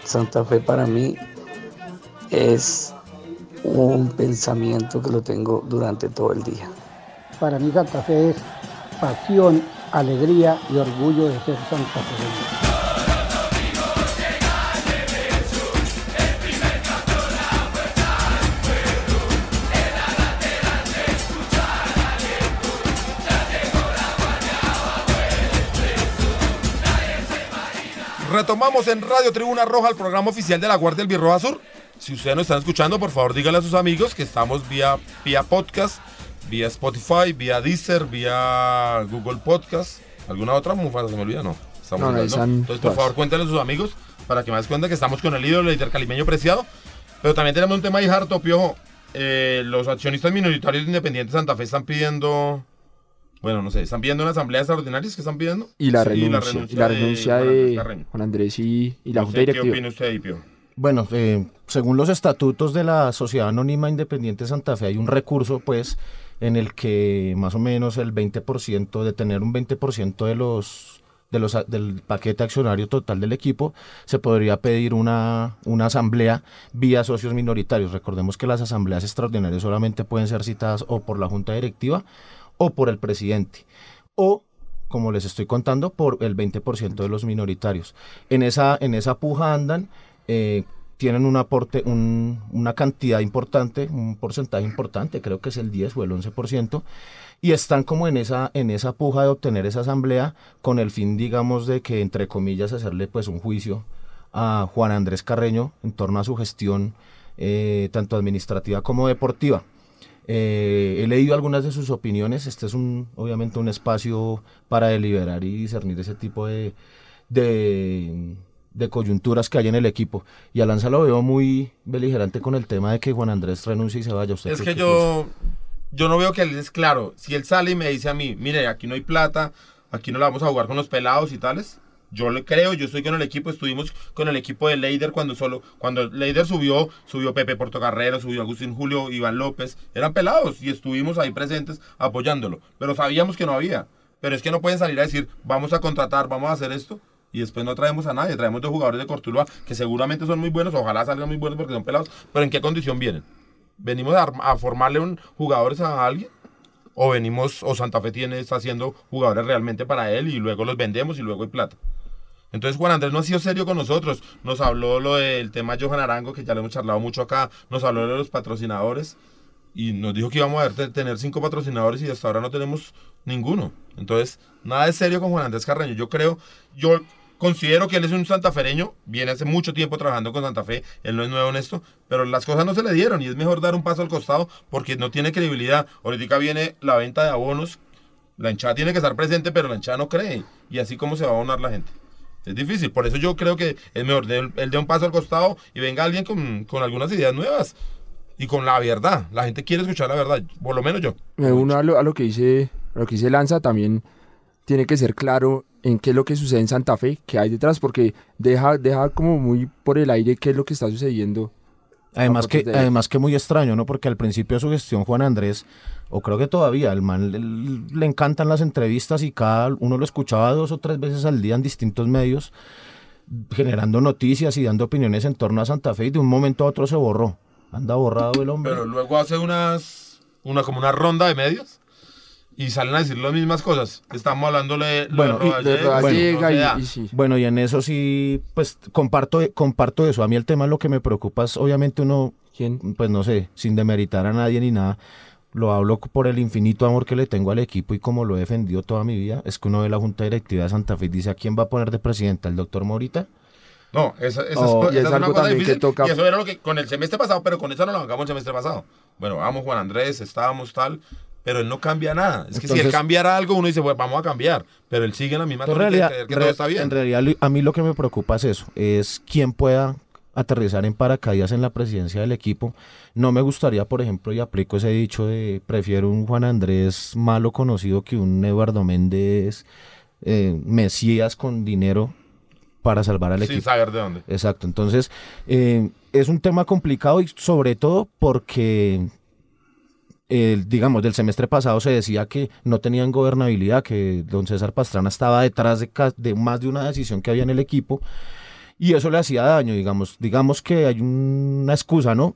Santa Fe para mí es un pensamiento que lo tengo durante todo el día.
Para mí Santa Fe es pasión, alegría y orgullo de ser santafeño.
Retomamos en Radio Tribuna Roja el programa oficial de la Guardia del Birroja Sur. Si ustedes nos están escuchando, por favor díganle a sus amigos que estamos vía, vía podcast, vía Spotify, vía Deezer, vía Google Podcast. ¿Alguna otra? Mufasa, se me olvida, no. Estamos
No, no,
Entonces, por favor, cuéntenle a sus amigos para que me des cuenta que estamos con el ídolo, el líder calimeño preciado. Pero también tenemos un tema ahí harto, piojo. Eh, los accionistas minoritarios de Independiente Santa Fe están pidiendo. Bueno, no sé, están pidiendo una asamblea extraordinaria, ¿qué están pidiendo?
Y la
Sí,
renuncia, y la renuncia
Juan Andrés
de
Carreño.
Juan Andrés y, y la
No
Junta
sé, ¿Qué
Directiva.
opina usted ahí, Pio?
Bueno, eh, según los estatutos de la Sociedad Anónima Independiente Santa Fe hay un recurso, pues, en el que más o menos el 20%, de tener un 20% de los, de los del paquete accionario total del equipo, se podría pedir una, una asamblea vía socios minoritarios. Recordemos que las asambleas extraordinarias solamente pueden ser citadas o por la Junta Directiva o por el presidente. O como les estoy contando, por el 20% de los minoritarios. En esa, en esa puja andan, eh, tienen un aporte, un- una cantidad importante, un porcentaje importante, creo que es el 10 o el 11%, y están como en esa, en esa puja de obtener esa asamblea con el fin, digamos, de que, entre comillas, hacerle pues un juicio a Juan Andrés Carreño en torno a su gestión, eh, tanto administrativa como deportiva. Eh, he leído algunas de sus opiniones. Este es un, obviamente, un espacio para deliberar y discernir ese tipo de, de, de coyunturas que hay en el equipo. Y a Lanza lo veo muy beligerante con el tema de que Juan Andrés renuncie y se vaya. ¿Usted
Es que yo, yo no veo que él es claro. Si él sale y me dice a mí, mire, aquí no hay plata, aquí no la vamos a jugar con los pelados y tales. Yo le creo, yo estoy con el equipo, estuvimos con el equipo de Leider cuando solo, cuando Leider subió, subió Pepe Portocarrero, subió Agustín Julio, Iván López, eran pelados y estuvimos ahí presentes apoyándolo, pero sabíamos que no había. Pero es que no pueden salir a decir, vamos a contratar, vamos a hacer esto, y después no traemos a nadie, traemos dos jugadores de Cortuluá que seguramente son muy buenos, ojalá salgan muy buenos porque son pelados, pero ¿en qué condición vienen? ¿Venimos a, formarle jugadores a alguien? ¿O venimos, o Santa Fe tiene, está haciendo jugadores realmente para él y luego los vendemos y luego hay plata? Entonces Juan Andrés no ha sido serio con nosotros. Nos habló lo del tema Johan Arango, que ya lo hemos charlado mucho acá. Nos habló de los patrocinadores y nos dijo que íbamos a tener cinco patrocinadores y hasta ahora no tenemos ninguno. Entonces, nada de serio con Juan Andrés Carreño. Yo creo, yo considero que él es un santafereño, viene hace mucho tiempo trabajando con Santa Fe, él no es nuevo en esto, pero las cosas no se le dieron y es mejor dar un paso al costado porque no tiene credibilidad. Ahorita viene la venta de abonos, la hinchada tiene que estar presente, pero la hinchada no cree y así como se va a abonar la gente. Es difícil, por eso yo creo que es mejor de- él dé un paso al costado y venga alguien con, con algunas ideas nuevas y con la verdad. La gente quiere escuchar la verdad, por lo menos yo.
Me uno a lo, a lo que dice a lo que dice Lanza también tiene que ser claro en qué es lo que sucede en Santa Fe, qué hay detrás, porque deja, deja como muy por el aire qué es lo que está sucediendo.
Además
a
que,
de-
además que muy extraño, ¿no? Porque al principio de su gestión, Juan Andrés, o creo que todavía, el man le, le encantan las entrevistas y cada uno lo escuchaba dos o tres veces al día en distintos medios, generando noticias y dando opiniones en torno a Santa Fe y de un momento a otro se borró. Anda borrado el hombre.
Pero luego hace unas, una como una ronda de medios y salen a decir las mismas cosas. Estamos hablándole de
Bueno,
de
y-
de sí.
Bueno, y en eso sí, pues comparto, comparto eso. A mí el tema lo que me preocupa es, obviamente, uno,
¿Quién?
pues no sé, sin demeritar a nadie ni nada, lo hablo por el infinito amor que le tengo al equipo y como lo he defendido toda mi vida, es que uno ve la Junta Directiva de Santa Fe y dice, ¿a quién va a poner de presidente? ¿Al doctor Morita?
No, esa, esa
Oh,
es, esa es una
algo
cosa
también que toca-
Y eso era lo que con el semestre pasado, pero con eso no lo bancamos el semestre pasado. Bueno, vamos Juan Andrés, estábamos tal, pero él no cambia nada. Es que si él
Entonces-
cambiara algo, uno dice, bueno, vamos a cambiar. Pero él sigue en la misma
En
de
realidad,
creer que
re-
todo está bien.
en realidad li- a mí lo que me preocupa es eso, es quién pueda aterrizar en paracaídas en la presidencia del equipo. No me gustaría, por ejemplo, y aplico ese dicho de prefiero un Juan Andrés malo conocido que un Eduardo Méndez eh, Mesías con dinero para salvar al
Sin
equipo.
saber de dónde.
Exacto, entonces eh, es un tema complicado y sobre todo porque, eh, digamos, del semestre pasado se decía que no tenían gobernabilidad, que don César Pastrana estaba detrás de, más de una decisión que había en el equipo y eso le hacía daño, digamos. Digamos que hay una excusa, ¿no?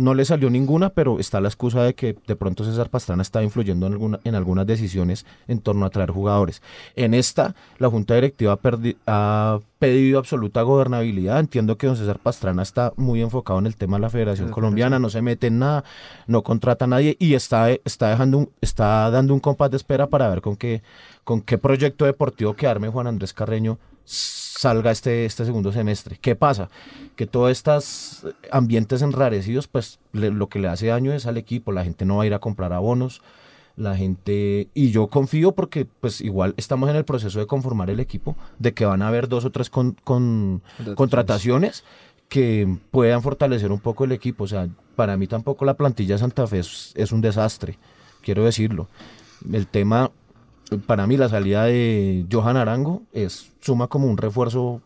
No le salió ninguna, pero está la excusa de que de pronto César Pastrana está influyendo en, alguna- en algunas decisiones en torno a traer jugadores. En esta, la Junta Directiva ha, perdi- ha pedido absoluta gobernabilidad. Entiendo que don César Pastrana está muy enfocado en el tema de la Federación Colombiana, no se mete en nada, no contrata a nadie y está, está, dejando un- está dando un compás de espera para ver con qué, con qué proyecto deportivo que arme Juan Andrés Carreño salga este, este segundo semestre. ¿Qué pasa? Que todos estos ambientes enrarecidos, pues le- lo que le hace daño es al equipo, la gente no va a ir a comprar abonos, la gente, y yo confío porque pues igual estamos en el proceso de conformar el equipo, de que van a haber dos o tres con, con-
Contrataciones.
que puedan fortalecer un poco el equipo. O sea, para mí tampoco la plantilla de Santa Fe es, es un desastre, quiero decirlo. El tema, para mí la salida de Johan Arango es suma como un refuerzo.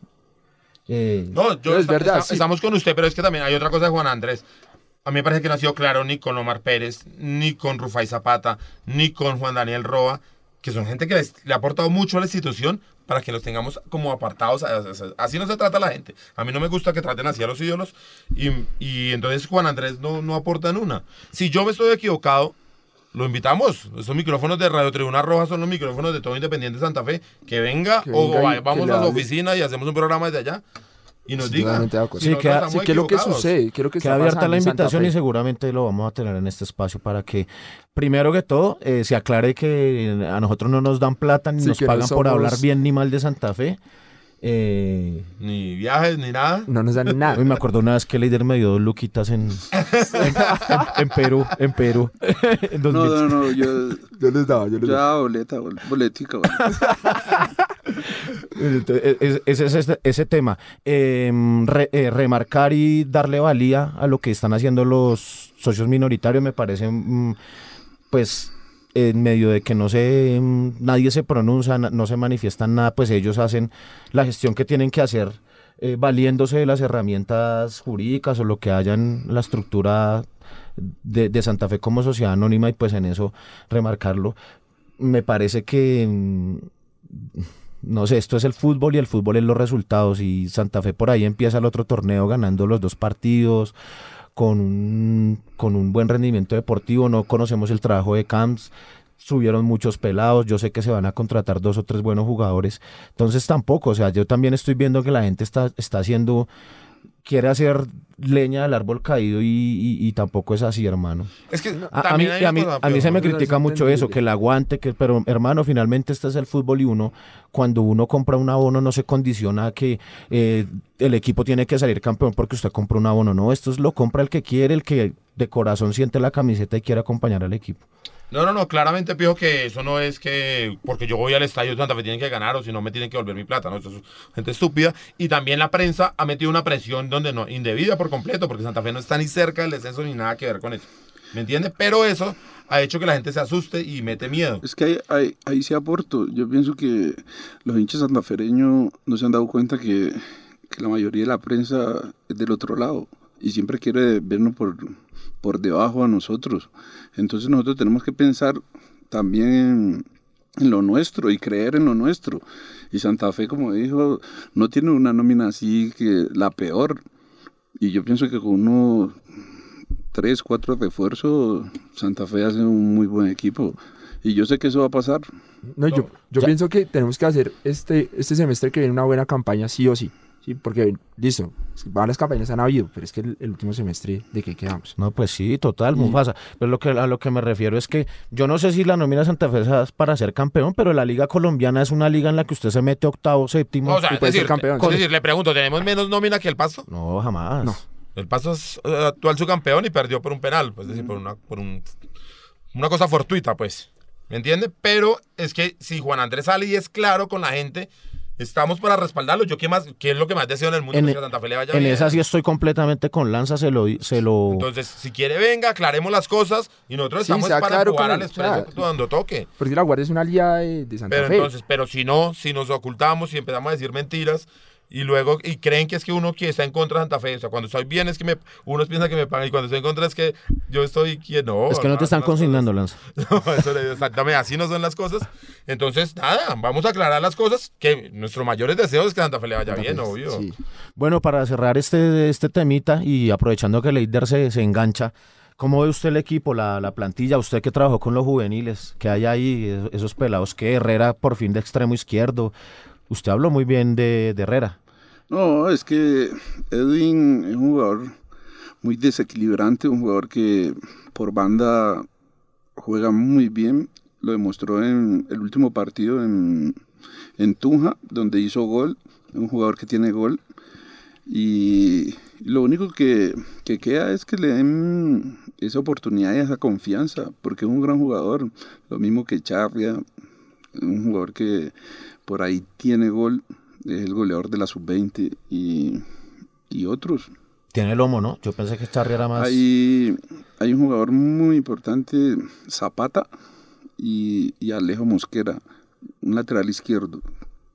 eh,
No, yo
es verdad, sí.
estamos con usted, pero es que también hay otra cosa de Juan Andrés. A mí me parece que no ha sido claro ni con Omar Pérez, ni con Rufai Zapata, ni con Juan Daniel Roa, que son gente que les- le ha aportado mucho a la institución para que los tengamos como apartados. Así no se trata la gente. A mí no me gusta que traten así a los ídolos. Y, y entonces Juan Andrés no, no aporta en una. Si yo me estoy equivocado, lo invitamos. Esos micrófonos de Radio Tribuna Roja son los micrófonos de todo Independiente Santa Fe. Que venga,
Que
o
venga
vaya-
que
vamos a su oficina y hacemos un programa desde allá. Y nos
Estoy
diga. si
Sí,
estamos
Sí, ¿qué es lo que sucede? ¿Qué es lo que
Queda abierta la invitación y seguramente lo vamos a tener en este espacio para que, primero que todo, eh, se aclare que a nosotros no nos dan plata ni
Sí,
nos
que no
pagan por
somos-
hablar bien ni mal de Santa Fe. Eh,
Ni viajes, ni nada.
No nos dan nada.
uy, me acuerdo una vez que Leider me dio dos luquitas en, en, en- en Perú, en Perú, en
No,
2000.
no, no, yo
Yo les daba, yo les
ya
daba.
boleta, bol- boletica. bol- [LAUGHS]
Entonces, es- Ese es ese, ese tema. Eh, re- eh, remarcar y darle valía a lo que están haciendo los socios minoritarios me parece, mm, pues, en medio de que no se, mm, nadie se pronuncia, no se manifiesta en nada, pues ellos hacen la gestión que tienen que hacer eh, valiéndose de las herramientas jurídicas o lo que haya en la estructura de, de Santa Fe como sociedad anónima y pues en eso remarcarlo. Me parece que, mm, no sé, esto es el fútbol y el fútbol es los resultados y Santa Fe por ahí empieza el otro torneo ganando los dos partidos con un, con un buen rendimiento deportivo, no conocemos el trabajo de Camps, subieron muchos pelados, yo sé que se van a contratar dos o tres buenos jugadores, entonces tampoco, o sea, yo también estoy viendo que la gente está, está haciendo, quiere hacer leña del árbol caído y, y- y tampoco es así, hermano.
Es que
A, a mí, a, mí,
cosa,
a mí se me critica mucho eso, que el aguante, que, pero hermano, finalmente este es el fútbol y uno, cuando uno compra un abono no se condiciona a que eh, el equipo tiene que salir campeón porque usted compra un abono, no, esto es lo compra el que quiere, el que de corazón siente la camiseta y quiere acompañar al equipo.
No, no, no, claramente pido que eso no es que porque yo voy al estadio de Santa Fe tienen que ganar o si no me tienen que volver mi plata, ¿no? Eso es gente estúpida. Y también la prensa ha metido una presión donde no, indebida por completo, porque Santa Fe no está ni cerca del descenso ni nada que ver con eso. ¿Me entiendes? Pero eso ha hecho que la gente se asuste y mete miedo.
Es que ahí, ahí, ahí sí aporto. Yo pienso que los hinchas santafereños no se han dado cuenta que, que la mayoría de la prensa es del otro lado y siempre quiere vernos por, por debajo a nosotros. Entonces nosotros tenemos que pensar también en, en lo nuestro y creer en lo nuestro. Y Santa Fe, como dijo, no tiene una nómina así que la peor. Y yo pienso que con uno tres, cuatro refuerzos, Santa Fe hace un muy buen equipo. Y yo sé que eso va a pasar.
No, yo, yo pienso que tenemos que hacer este, este semestre que viene una buena campaña sí o sí. Sí, porque, listo, varias campañas han habido, pero es que el, el último semestre, ¿de qué quedamos?
No, pues sí, total,
Y-
Mufasa. Pero lo que, a lo que me refiero es que yo no sé si la nómina Santa Fe es para ser campeón, pero la liga colombiana es una liga en la que usted se mete octavo, séptimo.
o sea,
y
es
puede ser
decir,
campeón.
es decir, le pregunto, ¿tenemos menos nómina que el Pasto?
No, jamás.
No.
El Pasto es eh, actual subcampeón y perdió por un penal, pues, es decir, por una, por un, una cosa fortuita, pues. ¿Me entiende? Pero es que si Juan Andrés sale y es claro con la gente, estamos para respaldarlo. Yo, ¿qué, más, qué es lo que más deseo en el mundo?
En,
que a Santa Fe le vaya
en
bien.
esa sí estoy completamente con Lanza, se lo... Se lo...
Entonces, si quiere, venga, aclaremos las cosas y nosotros
Sí,
estamos para
claro
jugar al expreso cuando toque.
Porque la Guardia es una aliada de, de Santa
Pero
Fe.
entonces, pero si no, si nos ocultamos y empezamos a decir mentiras y luego y creen que es que uno que está en contra de Santa Fe, o sea, cuando estoy bien es que me uno piensa que me pagan y cuando estoy en contra es que yo estoy quien no.
es que no te están consignando, Lanza. [LAUGHS]
No, eso exactamente, así no son las cosas. Entonces, nada, vamos a aclarar las cosas, que nuestro mayor deseo es que Santa Fe le vaya bien, obvio.
Sí.
Bueno, para cerrar este, este temita y aprovechando que Leider se, se engancha, ¿cómo ve usted el equipo, la, la plantilla? Usted que trabajó con los juveniles, que hay ahí, es- esos pelados, que Herrera por fin de extremo izquierdo. Usted habló muy bien de, Herrera.
No, es que Edwin es un jugador muy desequilibrante, un jugador que por banda juega muy bien. Lo demostró en el último partido en, en Tunja, donde hizo gol. Un jugador que tiene gol. Y lo único que, que queda es que le den esa oportunidad y esa confianza, porque es un gran jugador. Lo mismo que Charria, un jugador que por ahí tiene gol, es el goleador de la sub-20 y, y otros.
Tiene lomo, ¿no? Yo pensé que Charri era más...
Hay, hay un jugador muy importante, Zapata y, y Alejo Mosquera, un lateral izquierdo,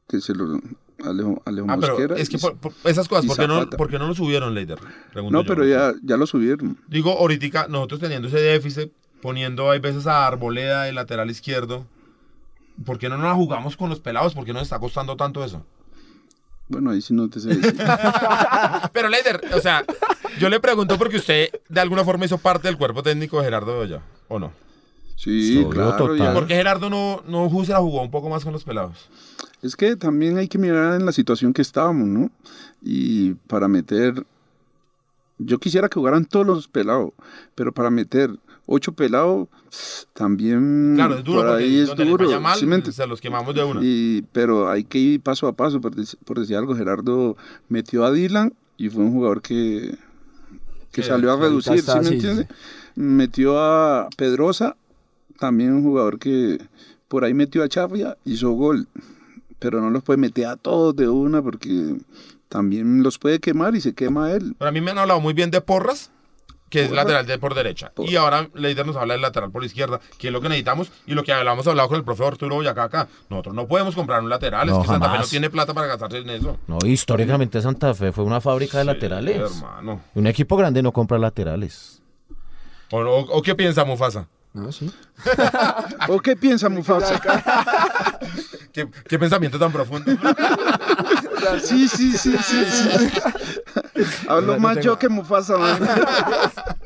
que se lo... Alejo, Alejo
Ah, pero
Mosquera.
es que
y-
por, por esas cosas, ¿por qué, no, por qué no lo subieron, Leider? Pregunto
No,
yo.
pero ya, ya lo subieron.
Digo, ahorita nosotros teniendo ese déficit, poniendo hay veces a Arboleda de lateral izquierdo, ¿por qué no nos la jugamos con los pelados? ¿Por qué nos está costando tanto eso?
Bueno, ahí sí no te sé decir. [LAUGHS]
Pero Leider, o sea, yo le pregunto porque usted de alguna forma hizo parte del cuerpo técnico de Gerardo Bedoya, ¿o no?
Sí, claro.
total.
¿Por qué Gerardo no, no se la jugó un poco más con los pelados?
Es que también hay que mirar en la situación que estábamos, ¿no? Y para meter, yo quisiera que jugaran todos los pelados, pero para meter ocho pelados, también
Claro, es duro
por ahí es duro.
mal,
¿sí
se los quemamos de una.
Y, pero hay que ir paso a paso, por, dec- por decir algo, Gerardo metió a Dylan y fue un jugador que, que
Sí,
salió a reducir,
está,
¿sí me
sí,
entiende? Metió a Pedrosa, también un jugador que por ahí metió a Charria, hizo gol, pero no los puede meter a todos de una porque también los puede quemar y se quema él.
Pero a mí me han hablado muy bien de Porras, que es lateral de por derecha. Y ahora Leider nos habla del lateral por izquierda, que es lo que necesitamos y lo que habíamos hablado con el profe Arturo Boyacá acá. Nosotros no podemos comprar un lateral, es
No,
que Santa Fe no tiene plata para gastarse en eso.
No, históricamente Santa Fe fue una fábrica de laterales.
hermano.
Un equipo grande no compra laterales.
¿O, o- o qué piensa Mufasa?
No, sí. [LAUGHS]
¿O qué piensa Mufasa? [LAUGHS]
¿Qué, qué pensamiento tan profundo? [LAUGHS]
Sí, sí, sí, sí, sí. Hablo más yo que Mufasa, [LAUGHS]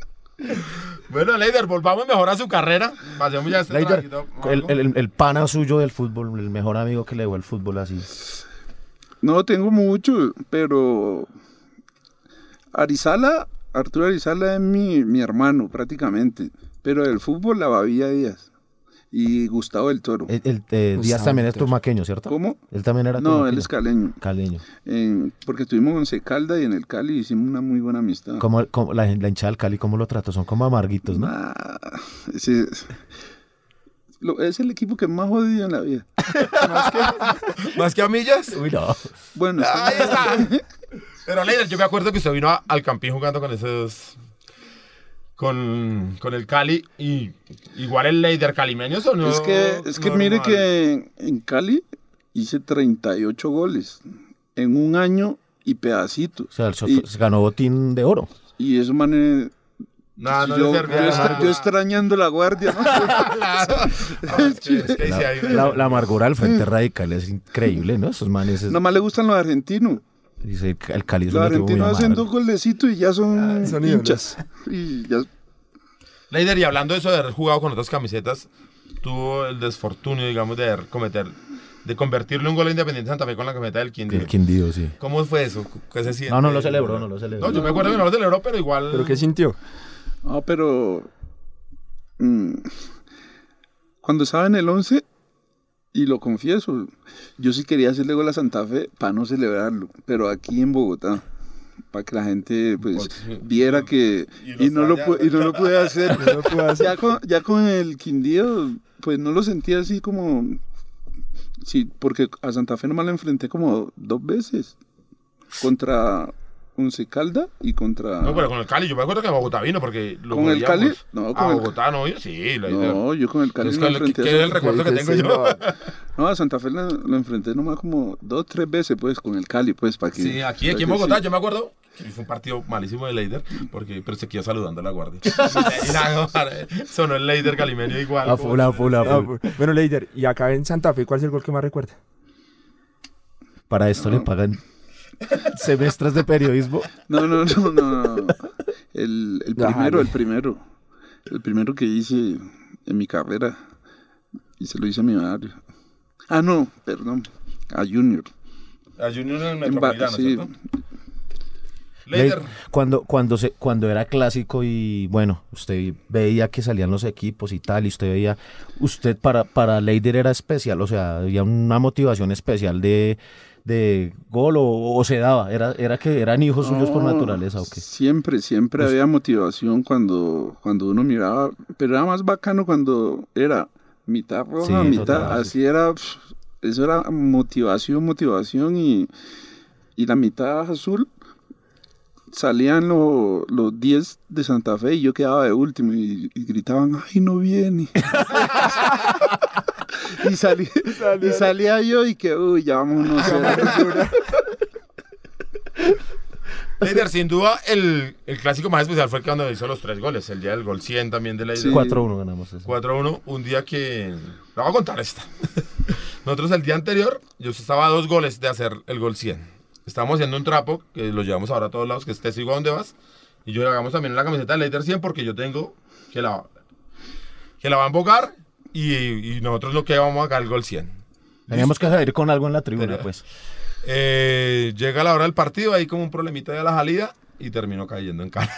bueno, Leider, volvamos mejor a su carrera. Pasemos ya este
Leider, el, el- el pana suyo del fútbol, el mejor amigo que le dio el fútbol así.
No, tengo mucho, pero Arizala, Arturo Arizala es mi, mi hermano prácticamente, pero del fútbol la Babilla Díaz y Gustavo del Toro.
El, el, eh, Díaz también es tumaqueño, ¿cierto?
¿Cómo?
Él también era
No,
tumaqueño.
él es caleño.
Caleño.
En- porque estuvimos en Once Calda y en el Cali hicimos una muy buena amistad.
¿Cómo, cómo- la, la hinchada del Cali, ¿cómo lo trató? Son como amarguitos, ¿no?
Ah, ese- lo- es el equipo que más jodido en la vida. [LAUGHS]
¿Más que a millas?
Uy, no.
Bueno,
Ahí está. [LAUGHS] Pero Leider, yo me acuerdo que usted vino a- al Campín jugando con esos. Con, con el Cali y igual el Leider calimeño sonó
es que, es que mire que en, Cali hice 38 goles en un año y pedacito.
O sea, el
Y-
se ganó botín de oro.
Y eso, man,
No, no
yo,
le servía
yo extrañando la guardia, ¿no? [LAUGHS] [LAUGHS]
No,
La, la amargura del Frente Radical es increíble, ¿no? Esos manes. es-
Nada más le gustan los argentinos.
Dice, el Cali es un
argentinos hacen dos golecitos y ya son,
son
hinchas. Y ya,
Leider, y hablando de eso de haber jugado con otras camisetas, tuvo el desfortunio, digamos, de haber cometer, de convertirle un gol a Independiente Santa Fe con la camiseta del Quindío.
El Quindío, sí.
¿Cómo fue eso? ¿Qué se siente?
No, no lo celebró, no lo celebró.
No, yo me acuerdo que no lo celebró, pero igual.
¿Pero qué sintió?
No, pero mm, cuando estaba en el 11, y lo confieso, yo sí quería hacerle gol a Santa Fe para no celebrarlo, pero aquí en Bogotá, para que la gente pues viera que
y lo
y no lo y [LAUGHS] no lo pude hacer. ya, con, ya con el Quindío, pues no lo sentía así como sí, porque a Santa Fe nomás lo enfrenté como dos veces contra Once Calda y contra
No, pero con el Cali, yo me acuerdo que a Bogotá vino porque lo
¿Con el. Cali? No,
a
con el-
Bogotá no vino, sí, Leider.
No, yo con el Cali
Es que,
enfrenté
que
a
es el recuerdo que tengo yo.
no.
A Santa Fe lo, lo enfrenté nomás como dos, tres veces, pues, con el Cali, pues, para que...
Sí, aquí, aquí en Bogotá,
sí.
yo me acuerdo que fue un partido malísimo de Leider, porque, pero se quedó saludando a la guardia. [LAUGHS] [LAUGHS] Sonó el Leider calimenio igual.
A full, a full, a
Ah,
full.
bu- bueno, Leider, y acá en Santa Fe, ¿cuál es el gol que más recuerda?
Para esto le pagan semestres de periodismo.
No, no, no, no, no. El, primero, el primero. El primero que hice en mi carrera. Y se lo hice a mi barrio. Ah, no, perdón. A Junior.
A Junior en el
En
Metropolitano,
sí.
¿cierto? Leider,
Le- Cuando, cuando, se, cuando era clásico y bueno, usted veía que salían los equipos y tal, y usted veía, usted para, para Leider era especial, o sea, había una motivación especial de, de gol o, o se daba, era, era que eran hijos suyos por naturaleza o qué.
Siempre, siempre había motivación cuando, cuando uno miraba, pero era más bacano cuando era mitad roja,
Sí,
mitad,
total,
así era, eso era motivación, motivación y, y la mitad azul salían lo- los 10 de Santa Fe y yo quedaba de último y, y gritaban, ay, no viene. [LAUGHS] [LAUGHS] y, salí- y salía yo y que, uy, ya vámonos.
Leider, [LAUGHS] sin duda, el, el clásico más especial fue el que cuando hizo los tres goles, el día del gol 100 también de Leider.
Sí.
4-1 ganamos eso.
4-1, un día que... Le voy a contar esta. [LAUGHS] Nosotros el día anterior, yo estaba a dos goles de hacer el gol 100. Estábamos haciendo un trapo, que lo llevamos ahora a todos lados, que es te sigo a donde vas. Y yo le hagamos también la camiseta de Leider 100 porque yo tengo que la, que la va a embocar y, y nosotros no que vamos a sacar el gol 100.
Teníamos que salir con algo en la tribuna, pues.
Eh, llega la hora del partido, ahí como un problemita de la salida y terminó cayendo en cara.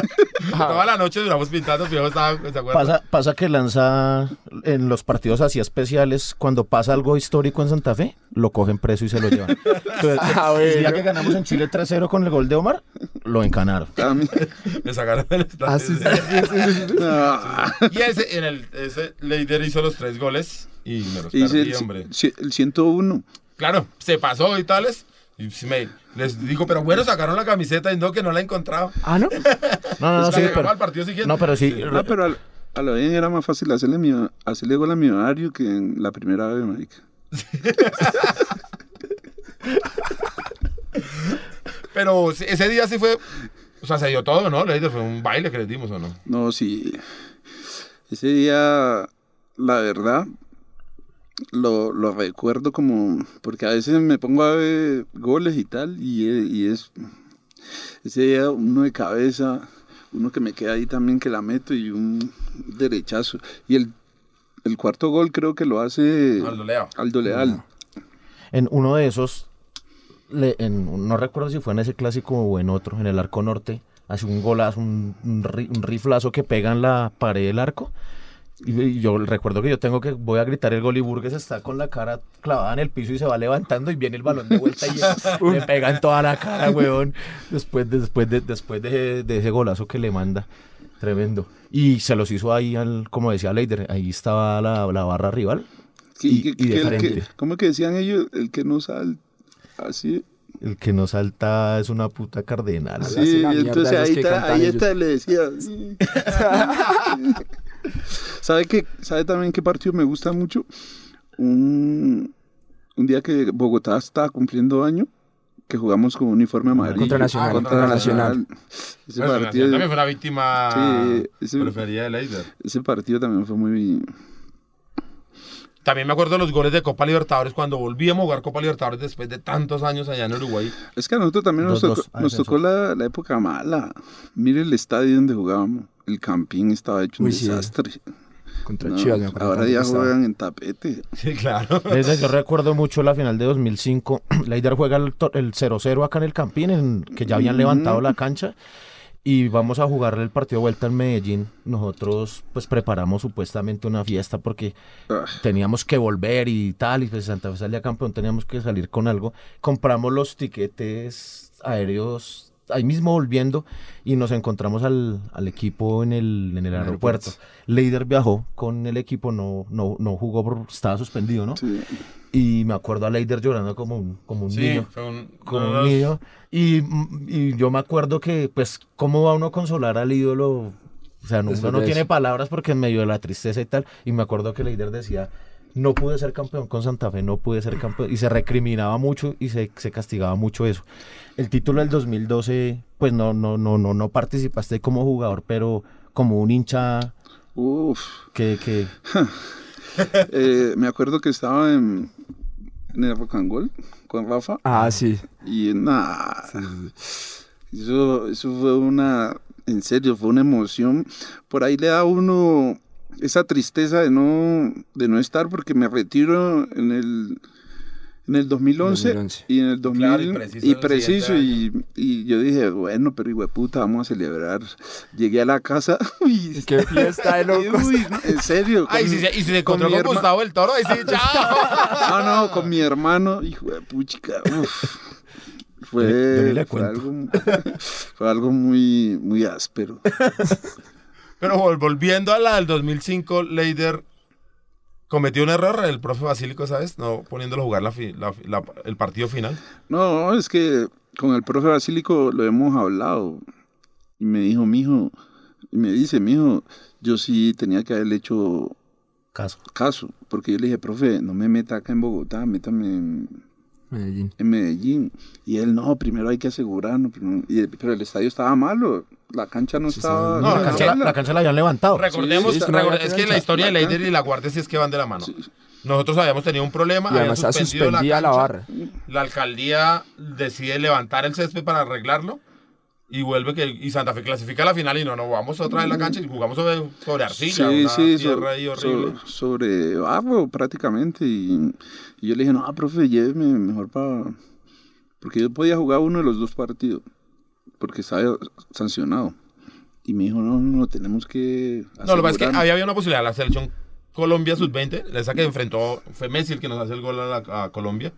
[LAUGHS] Toda la noche duramos pintando, pero estaba.
Pasa, pasa que lanza en los partidos así especiales, cuando pasa algo histórico en Santa Fe, lo cogen preso y se lo llevan. Entonces, [LAUGHS]
Ah,
el día
bueno.
que ganamos en Chile 3-0 con el gol de Omar, lo encanaron.
A mí-
Me sacaron del estadio.
Ah, sí, sí, sí, sí.
Ah.
Y ese, en el, ese Leider hizo los tres goles y me los perdí,
el,
hombre.
el 101.
Claro, se pasó y tales. Y sí me- les digo, pero bueno, sacaron la camiseta y no, que no la he encontrado.
Ah, [LAUGHS] ¿no? No, no, no, sí,
la
pero,
al partido siguiente.
no, pero sí.
No, pero al- a lo bien era más fácil hacerle, mi- hacerle gol a Millonario que en la primera vez, marica. [LAUGHS]
Pero ese día sí fue, o sea, se dio todo, ¿no? Fue un baile que les dimos, ¿o no?
No, sí. Ese día, la verdad, lo, lo recuerdo como. Porque a veces me pongo a ver goles y tal, y, e- y es. Ese día, uno de cabeza, uno que me queda ahí también que la meto y un derechazo. Y el, el cuarto gol creo que lo hace.
Aldo Leal.
Aldo Leal.
En uno de esos, le- en- no recuerdo si fue en ese clásico o en otro, en el arco norte, hace un golazo, un, un un riflazo que pega en la pared del arco. Y, yo recuerdo que yo tengo que, voy a gritar el gol y Burgues está con la cara clavada en el piso y se va levantando y viene el balón de vuelta y [LAUGHS] le pega en toda la cara, weón. Después, de, después, de, después de, de ese golazo que le manda. Tremendo. Y se los hizo ahí, al, como decía Leider, ahí estaba la, la barra rival. Y-
que-
y de
que el
frente.
que- ¿Cómo que decían ellos? El que no sal. Así.
El que no salta es una puta cardenal.
Sí, y entonces ahí, está, ahí está, le decía. sí. [LAUGHS] [LAUGHS] [LAUGHS] ¿Sabe, qué, ¿Sabe también qué partido me gusta mucho? Un, un día que Bogotá estaba cumpliendo año, que jugamos con uniforme amarillo.
Contra Nacional, [LAUGHS]
contra
Nacional.
Ese
Bueno,
partido,
también fue una víctima
Sí, ese-
preferida de Leider.
ese partido también fue muy...
También me acuerdo de los goles de Copa Libertadores cuando volvíamos a jugar Copa Libertadores después de tantos años allá en Uruguay.
Es que a nosotros también nos
Dos,
tocó,
dos. Ah,
nos tocó la, la época mala. Mire el estadio donde jugábamos. El campín estaba hecho un
Uy, sí.
desastre.
Contra
No,
Chivas, me acuerdo.
ahora ya
que estaba.
juegan en tapete.
Sí, claro. [LAUGHS]
Desde yo recuerdo mucho la final de 2005. [CLEARS THROAT] Leider juega el to- el 0-0 acá en el Campín, en, que ya habían levantado la cancha. Y vamos a jugar el partido de vuelta en Medellín. Nosotros pues preparamos supuestamente una fiesta porque
Ah,
teníamos que volver y tal. Y pues Santa Fe salía campeón, teníamos que salir con algo. Compramos los tiquetes aéreos ahí mismo volviendo y nos encontramos al, al equipo en el, en el aeropuerto. Leider viajó con el equipo, no, no, no jugó, por, estaba suspendido, ¿no?
sí.
Y me acuerdo a Leider llorando como un, como un
Sí,
niño.
fue un,
Como un
los-
niño. Y, y yo me acuerdo que, pues, ¿cómo va uno a consolar al ídolo? O sea, uno no tiene palabras porque en medio de la tristeza y tal. Y me acuerdo que Leider decía, no pude ser campeón con Santa Fe, no pude ser campeón. Y se recriminaba mucho y se, se castigaba mucho eso. El título del 2012, pues no, no, no, no, no participaste como jugador, pero como un hincha
Uf.
que, que [LAUGHS]
Eh, me acuerdo que estaba en, en el Rock and Roll con Rafa.
Ah, sí.
Y nada. Eso, eso fue una. En serio, fue una emoción. Por ahí le da uno esa tristeza de no, de no estar, porque me retiro en el, en el 2011,
2011.
y en el 2000
Claro, y preciso
y, preciso, y, y yo dije, bueno, pero hijo de puta, vamos a celebrar. Llegué a la casa [LAUGHS] y
Qué fiesta de [LAUGHS] locos.
Uy, no, en serio.
Ay,
con-
si se, y si se
con
encontró
mi
con,
herma-
Gustavo el Toro, ahí sí, [LAUGHS] chao.
No, no, con mi hermano, hijo de puchica. uf. Fue, fue algo, fue algo muy, muy áspero.
Pero vol- volviendo a la del 2005, Leider cometió un error, el profe Basílico, ¿sabes? No poniéndolo a jugar la fi- la- la- el partido final.
No, es que con el profe Basílico lo hemos hablado. Y me dijo, mijo, y me dice, mijo, yo sí tenía que haberle hecho
caso.
caso. Porque yo le dije, profe, no me meta acá en Bogotá, métame en,
Medellín.
en Medellín. Y él, no, primero hay que asegurarnos. primero- y el- pero el estadio estaba malo. La cancha no estaba.
No, la
la,
cancha-
la, la cancha la habían levantado.
Recordemos,
Sí,
es que
es la historia de Leider y la Guardia sí es que van de la mano.
Sí.
Nosotros habíamos tenido un problema,
Y
habían suspendido
la
cancha,
barra.
La alcaldía decide levantar el césped para arreglarlo y vuelve que y Santa Fe clasifica a la final y no, no vamos otra vez a la cancha y jugamos sobre, sobre arcilla,
Sí,
una
sí,
tierra
so-
ahí horrible.
so- sobre barro prácticamente. Y, y yo le dije, no, profe, lléveme mejor para... Porque yo podía jugar uno de los dos partidos, porque estaba sancionado. Y me dijo, no, no, no, tenemos que...
No, lo que pasa es que
asegurarnos".
había, había una posibilidad. La selección Colombia sub-20, esa que enfrentó, fue Messi el que nos hace el gol a, la- a Colombia.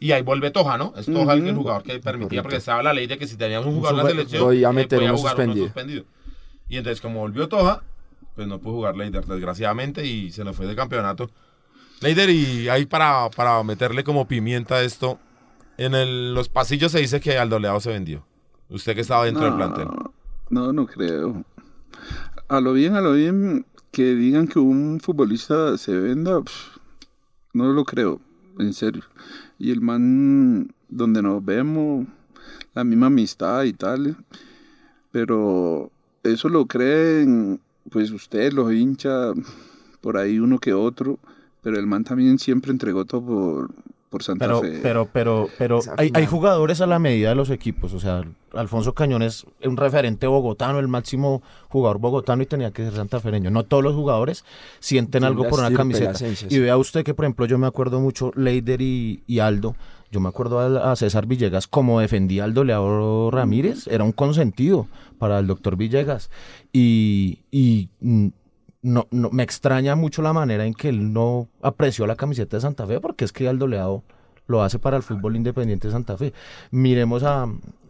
Y ahí vuelve Toja, ¿no? Es Toja el, que- el jugador que permitía, porque estaba la ley de que si teníamos un jugador en la selección,
podía
eh,
meter
jugar
suspendido.
suspendido. Y entonces, como volvió Toja, pues no pudo jugar Leider, desgraciadamente, y se nos fue de campeonato. Leider, y ahí para, para meterle como pimienta a esto, en el- los pasillos se dice que Aldo Leao se vendió. Usted que estaba dentro del plantel.
No, no creo. A lo bien, a lo bien, que digan que un futbolista se venda, no lo creo, en serio. Y el man, donde nos vemos, la misma amistad y tal, pero eso lo creen, pues ustedes, los hinchas, por ahí uno que otro, pero el man también siempre entregó todo por, por Santa
Pero,
Fe.
pero, pero, pero hay, hay jugadores a la medida de los equipos. O sea, Alfonso Cañón es un referente bogotano, el máximo jugador bogotano y tenía que ser santafereño. No todos los jugadores sienten algo por una camiseta. Y vea usted que, por ejemplo, yo me acuerdo mucho Leider y, y Aldo. Yo me acuerdo a, a César Villegas como defendía Aldo Leao Ramírez. Era un consentido para el doctor Villegas. Y, y mm, no, no, me extraña mucho la manera en que él no apreció la camiseta de Santa Fe, porque es que Aldo Leao lo hace para el fútbol independiente de Santa Fe. Miremos a,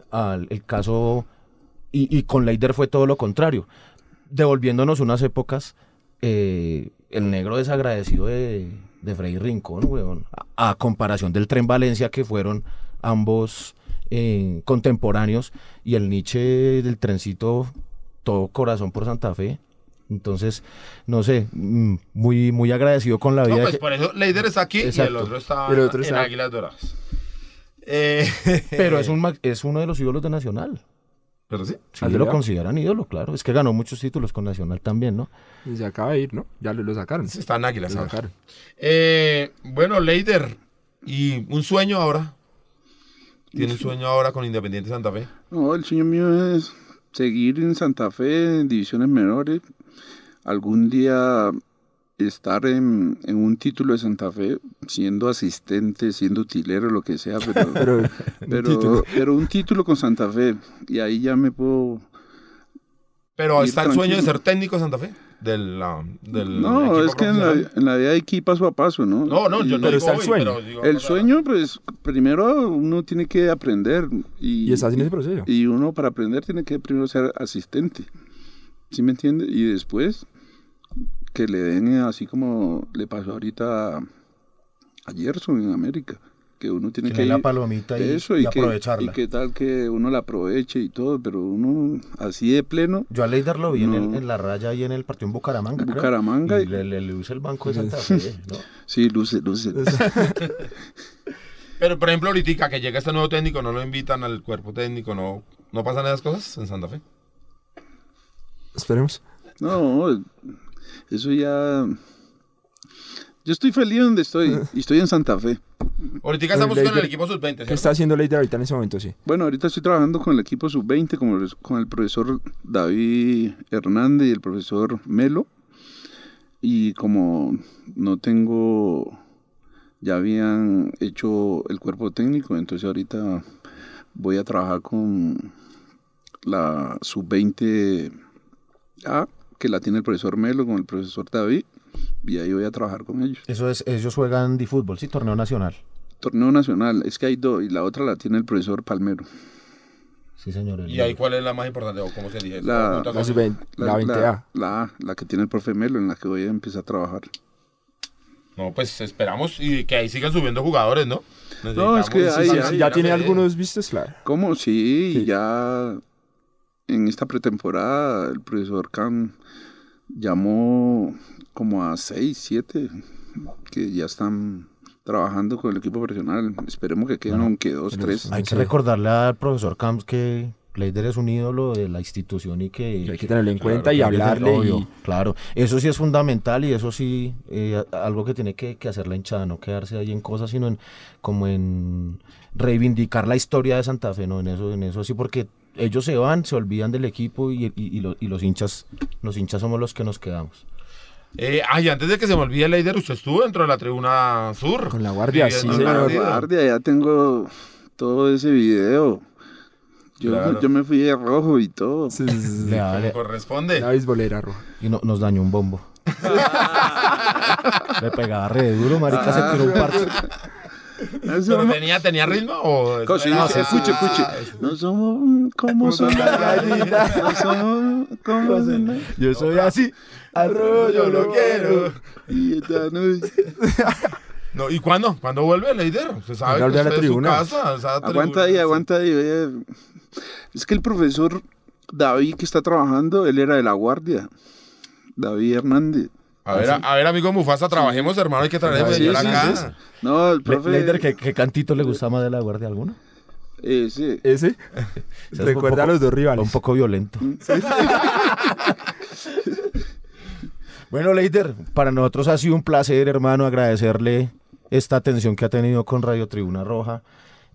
al- el caso, y, y con Leider fue todo lo contrario. Devolviéndonos unas épocas, eh, el negro desagradecido de, de Freddy Rincón, weón, a, a comparación del Tren Valencia, que fueron ambos eh, contemporáneos, y el Nietzsche del trencito, todo corazón por Santa Fe. Entonces, no sé, mm, muy, muy agradecido con la vida.
No, pues
que-
por eso Leider está aquí y el otro está,
El otro
en Águilas Doradas. Eh, [LAUGHS]
Pero es, un, es uno de los ídolos de Nacional.
Pero sí.
Sí, lo consideran ídolo, claro. Es que ganó muchos títulos con Nacional también, ¿no?
Y se acaba de ir, ¿no? Ya lo, lo sacaron.
Sí, está en Águilas
Lo sacaron.
Eh, bueno, Leider, ¿y un sueño ahora? ¿Tiene un sueño ahora con Independiente Santa Fe?
No, el sueño mío es seguir en Santa Fe, en divisiones menores. Algún día estar en, en un título de Santa Fe, siendo asistente, siendo utilero, lo que sea, pero,
Pero, [LAUGHS]
pero,
un título.
pero un título con Santa Fe. Y ahí ya me puedo...
Pero está el sueño de ser técnico de Santa Fe. Del, del
No, es que en la,
profesional.
en la vida hay que ir paso a paso, ¿no?
No, no, yo
Y-
no digo hoy, pero digo,
El
o sea,
sueño, pues, primero uno tiene que aprender. Y,
Y estás en ese proceso.
Y uno para aprender tiene que primero ser asistente. ¿Sí me entiende? Y después que le den así como le pasó ahorita a, a Gerson en América. Que uno tiene
Que
que
dé la
ir-
palomita y-
eso,
y
que-
aprovecharla.
Y qué tal que uno la aproveche y todo, pero uno así de pleno.
Yo a Leider lo vi en, el-
No.
en la raya y en el partido en Bucaramanga. creo.
Bucaramanga
Y
y-
le, le luce el banco de Santa Fe, [LAUGHS] ¿no?
Sí, luce, luce. [LAUGHS]
Pero, por ejemplo, ahorita que llega este nuevo técnico, no lo invitan al cuerpo técnico, no, no pasan esas cosas en Santa Fe.
Esperemos.
No, eso ya. Yo estoy feliz donde estoy. Y estoy en Santa Fe.
Ahorita estamos con el equipo sub-20,
¿Qué está haciendo Leider ahorita en ese momento? Sí.
Bueno, ahorita estoy trabajando con el equipo sub-20, con, el- con el profesor David Hernández y el profesor Melo. Y como no tengo, ya habían hecho el cuerpo técnico, entonces ahorita voy a trabajar con la sub-20 A, que la tiene el profesor Melo, con el profesor David, y ahí voy a trabajar con ellos.
Eso es, ellos juegan de fútbol, sí, torneo nacional.
Torneo nacional, es que hay dos, y la otra la tiene el profesor Palmero.
Sí, señor. el-
¿Y ahí cuál es la más importante o cómo se dice?
La,
la
con-
sub-20, la 20A.
La, A, la que tiene el profe Melo, en la que voy a empezar a trabajar.
No, pues esperamos y que ahí sigan subiendo jugadores, ¿no?
No, es que
Necesitamos-
hay-
sí,
hay-
sí,
ya tiene algunos vistos, claro.
¿Cómo? Sí,
Sí.
ya en esta pretemporada el profesor Khan llamó como a seis, siete que ya están trabajando con el equipo profesional. Esperemos que queden aunque dos, tres.
Hay que recordarle al profesor Camps que Leider es un ídolo de la institución y que...
Que hay que tenerlo en cuenta y hablarle
obvio,
y-
Claro, eso sí es fundamental y eso sí, eh, algo que tiene que, que hacer la hinchada, no quedarse ahí en cosas, sino en como en reivindicar la historia de Santa Fe, ¿no? En eso, en eso sí, porque ellos se van, se olvidan del equipo y, y- y lo- y los hinchas, los hinchas somos los que nos quedamos.
Eh, ay, antes de que se me olvide, Leider, usted estuvo dentro de la tribuna sur.
Con la guardia, sí,
en
La guardia, ya tengo todo ese video. Yo,
Claro.
yo me fui de rojo y todo.
Sí, sí, sí, sí.
Le da-
Como
le-
corresponde.
La beisbolera roja.
y no- nos dañó un bombo. [LAUGHS] Le pegaba re duro, marica, se tiró un parche. [LAUGHS]
¿Pero
no-
tenía, tenía ritmo o...? eso
Sí,
era-
sí, escuche,
Ah,
escuche. No somos como son las gallinas. No somos como son las-
Yo soy así.
Arroyo lo quiero.
Y esta noche- [LAUGHS]
No, ¿Y cuándo? ¿Cuándo vuelve Leider? Usted sabe
Vuelve
que
a la
usted es su casa. esa
Aguanta
tribuna,
ahí,
sí.
aguanta ahí. Es que el profesor David que está trabajando, él era de la guardia. David Hernández.
A ver, a, a ver, amigo Mufasa, trabajemos, hermano, hay que traer
Sí, sí,
acá.
sí. No, el profe...
Leider, ¿qué, qué cantito le gusta más de la guardia alguno?
eh, sí.
Ese [LAUGHS] recuerda a
poco-
los dos rivales.
Un poco violento. [LAUGHS] bueno, Leider, para nosotros ha sido un placer, hermano, agradecerle esta atención que ha tenido con Radio Tribuna Roja.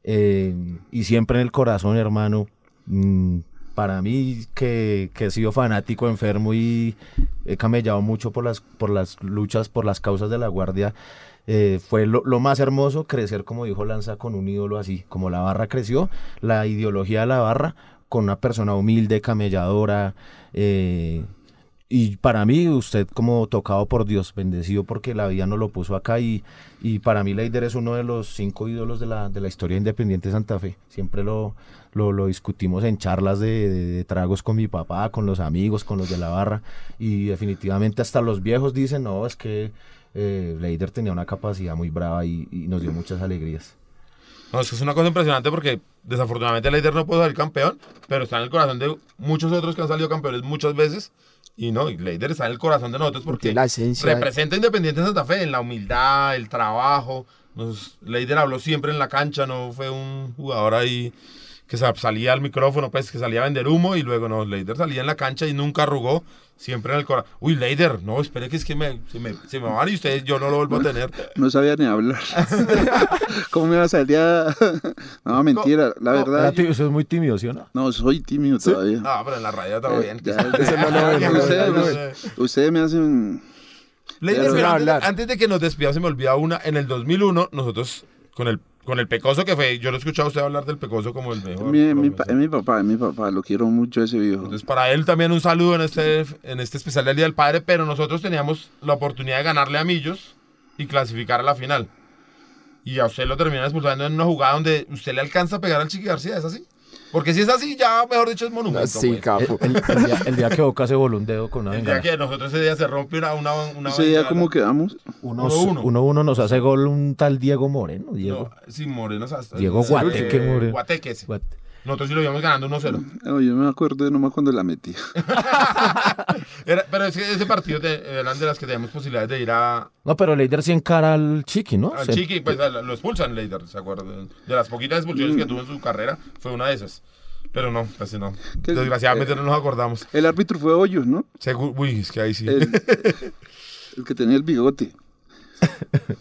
eh, y siempre en el corazón, hermano. mm, para mí, que, que he sido fanático, enfermo y he camellado mucho por las, por las luchas, por las causas de la guardia. eh, fue lo, lo más hermoso crecer, como dijo Lanza, con un ídolo así, como la barra creció, la ideología de la barra, con una persona humilde, camelladora. eh, y para mí, usted como tocado por Dios, bendecido porque la vida nos lo puso acá y, y para mí Leider es uno de los cinco ídolos de la, de la historia independiente de Santa Fe. Siempre lo, lo, lo discutimos en charlas de, de- de tragos con mi papá, con los amigos, con los de la barra y definitivamente hasta los viejos dicen, no, es que eh, Leider tenía una capacidad muy brava y, y nos dio muchas alegrías.
No, es que es una cosa impresionante porque desafortunadamente Leider no pudo salir campeón, pero está en el corazón de muchos otros que han salido campeones muchas veces. Y no, y Leider está en el corazón de nosotros porque
Tiene la esencia.
representa a Independiente Santa Fe en la humildad, el trabajo. Nos, Leider habló siempre en la cancha, no fue un jugador ahí que sa- salía al micrófono, pues que salía a vender humo y luego no, Leider salía en la cancha y nunca arrugó, siempre en el corazón. Uy, Leider, no, espere que es que me, se, me, se me van y ustedes yo no lo vuelvo a tener. [LAUGHS]
No sabía ni hablar. [LAUGHS] ¿Cómo me va a salir a... [LAUGHS] No, mentira. La verdad,
Era tí- Usted es muy tímido, ¿sí o no?
no, soy tímido todavía.
No, pero en la radio todo
Eh,
bien.
ustedes, me hacen...
Leider,
Pero-
antes, antes de que nos despidamos, se me olvida una. En el 2001, nosotros, con el, con el Pecoso que fue, yo lo he escuchado a usted hablar del Pecoso como el mejor.
Mi, mi, pa- mi papá, mi papá, lo quiero mucho ese viejo.
Entonces, para él también un saludo en este, en este especial del Día del Padre, pero nosotros teníamos la oportunidad de ganarle a Millos y clasificar a la final. Y a usted lo terminan expulsando en una jugada donde usted le alcanza a pegar al Chiqui García, ¿es así? Porque si es así, ya mejor dicho es monumento.
Sí,
pues.
capo.
El, el día, el día que Boca se voló un dedo con una
El día que nosotros ese día se rompe una, una, una
Ese día. ¿cómo quedamos?
Unos-
Uno, uno.
uno, uno nos hace gol un tal Diego Moreno. Diego.
No, sí, Morenos hasta.
Diego Guateque
eh,
Moreno.
Guateque, sí. Nosotros sí lo íbamos ganando 1-0.
No, yo me acuerdo de nomás cuando la metí. [LAUGHS]
Era- pero es que ese partido te- eran de las que teníamos posibilidades de ir a,
No, pero Leider sí encara al Chiqui, ¿no?
al
Se-
Chiqui, pues a- lo expulsan Leider, ¿se acuerdan? De las poquitas expulsiones que tuvo en su carrera, fue una de esas. Pero no, casi no.
¿Qué-
Desgraciadamente no nos acordamos.
El árbitro fue Hoyos, ¿no?
Segu- Uy, es que ahí sí.
El, [LAUGHS] el que tenía el bigote.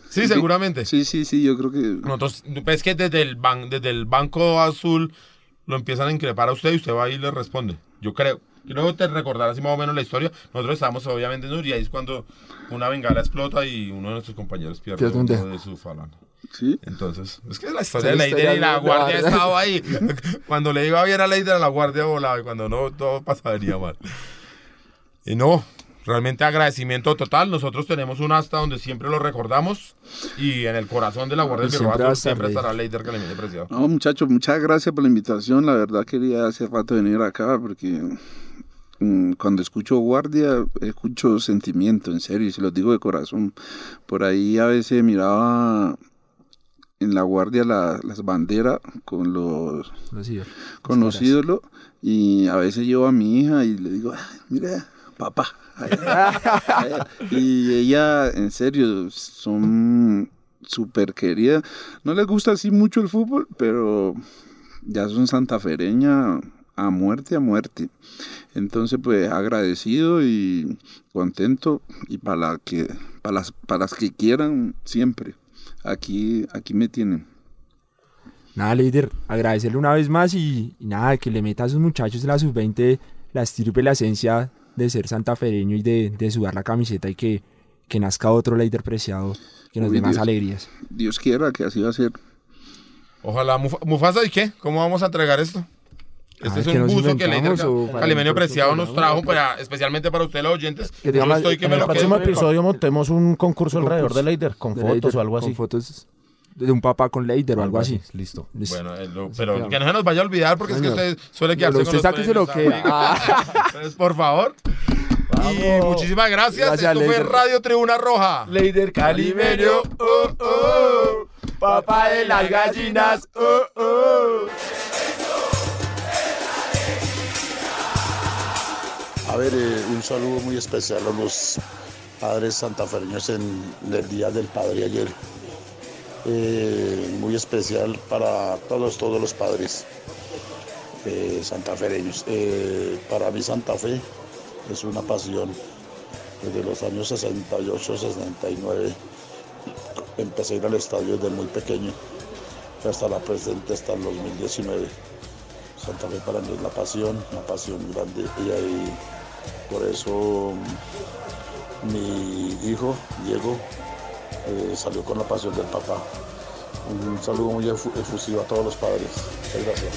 sí, seguramente.
Sí, sí, sí, yo creo que...
Nosotros, pues que desde el, ban- desde el Banco Azul lo empiezan a increpar a usted y usted va y le responde. Yo creo. Quiero te recordar así más o menos la historia. Nosotros estábamos obviamente en Uri, ahí es cuando una bengala explota y uno de nuestros compañeros pierde
Pierde un
uno
dedo.
de su falange.
Sí.
Entonces, es que la historia
Es
de
la
Leider y la guardia estaba ahí. Cuando le iba bien a Leider, la guardia volaba y cuando no, todo pasaría mal. Y no, realmente agradecimiento total. Nosotros tenemos un asta donde siempre lo recordamos y en el corazón de la guardia del
Siempre estar
siempre
Leider.
estará Leider Calimete Preciado.
No, muchachos, muchas gracias por la invitación. La verdad quería hace rato venir acá porque mm, cuando escucho guardia, escucho sentimiento, en serio, y se los digo de corazón. Por ahí a veces miraba en la guardia la- las banderas con los,
Los ídolos.
con los ídolos y a veces llevo a mi hija y le digo, "Ay, mira, papá. allá, [LAUGHS] allá". y ella, en serio, son súper queridas. No les gusta así mucho el fútbol, pero ya son santafereñas a muerte, a muerte. Entonces, pues agradecido y contento y para la que, para las, para las que quieran siempre. Aquí, aquí me tienen.
Nada, líder, agradecerle una vez más y, y nada, que le meta a sus muchachos de la sub-20 la estirpe, la esencia de ser santafereño y de, de sudar la camiseta y que, que nazca otro líder preciado que nos
Uy,
dé más
Dios.
alegrías.
Dios quiera que así va a ser.
Ojalá. Mufa- Mufasa, ¿y qué? ¿Cómo vamos a entregar esto? Este es
¿que
un buzo que Calimenio
el próximo
Preciado nos trajo para, especialmente para ustedes los oyentes.
Que
Yo
digamos,
estoy que
En
me
el
lo
próximo
quedo.
episodio montemos un concurso alrededor de Leider, con
de
fotos
Leider,
o algo así.
Con fotos de un papá con Leider o algo así.
Listo.
Listo.
Bueno, eh, lo- pero que no se nos vaya a olvidar porque es que usted suele quedarse
Bueno,
con
usted
los
lo que-
amigo. Entonces, por favor. Y muchísimas gracias.
Gracias,
Esto fue. Radio Tribuna Roja.
Leider Calimeño, oh, oh, papá de las gallinas, oh, oh.
A ver, eh, un saludo muy especial a los padres santafereños en el Día del Padre ayer. Eh, muy especial para todos, todos los padres eh, santafereños. Para mí Santa Fe es una pasión. Desde los años 68, 69 empecé a ir al estadio desde muy pequeño hasta la presente, hasta el 2019. Santa Fe para mí es la pasión, una pasión grande. Y por eso mi hijo, Diego, eh, salió con la pasión del papá. Un saludo muy efu- efusivo a todos los padres. Muchas gracias.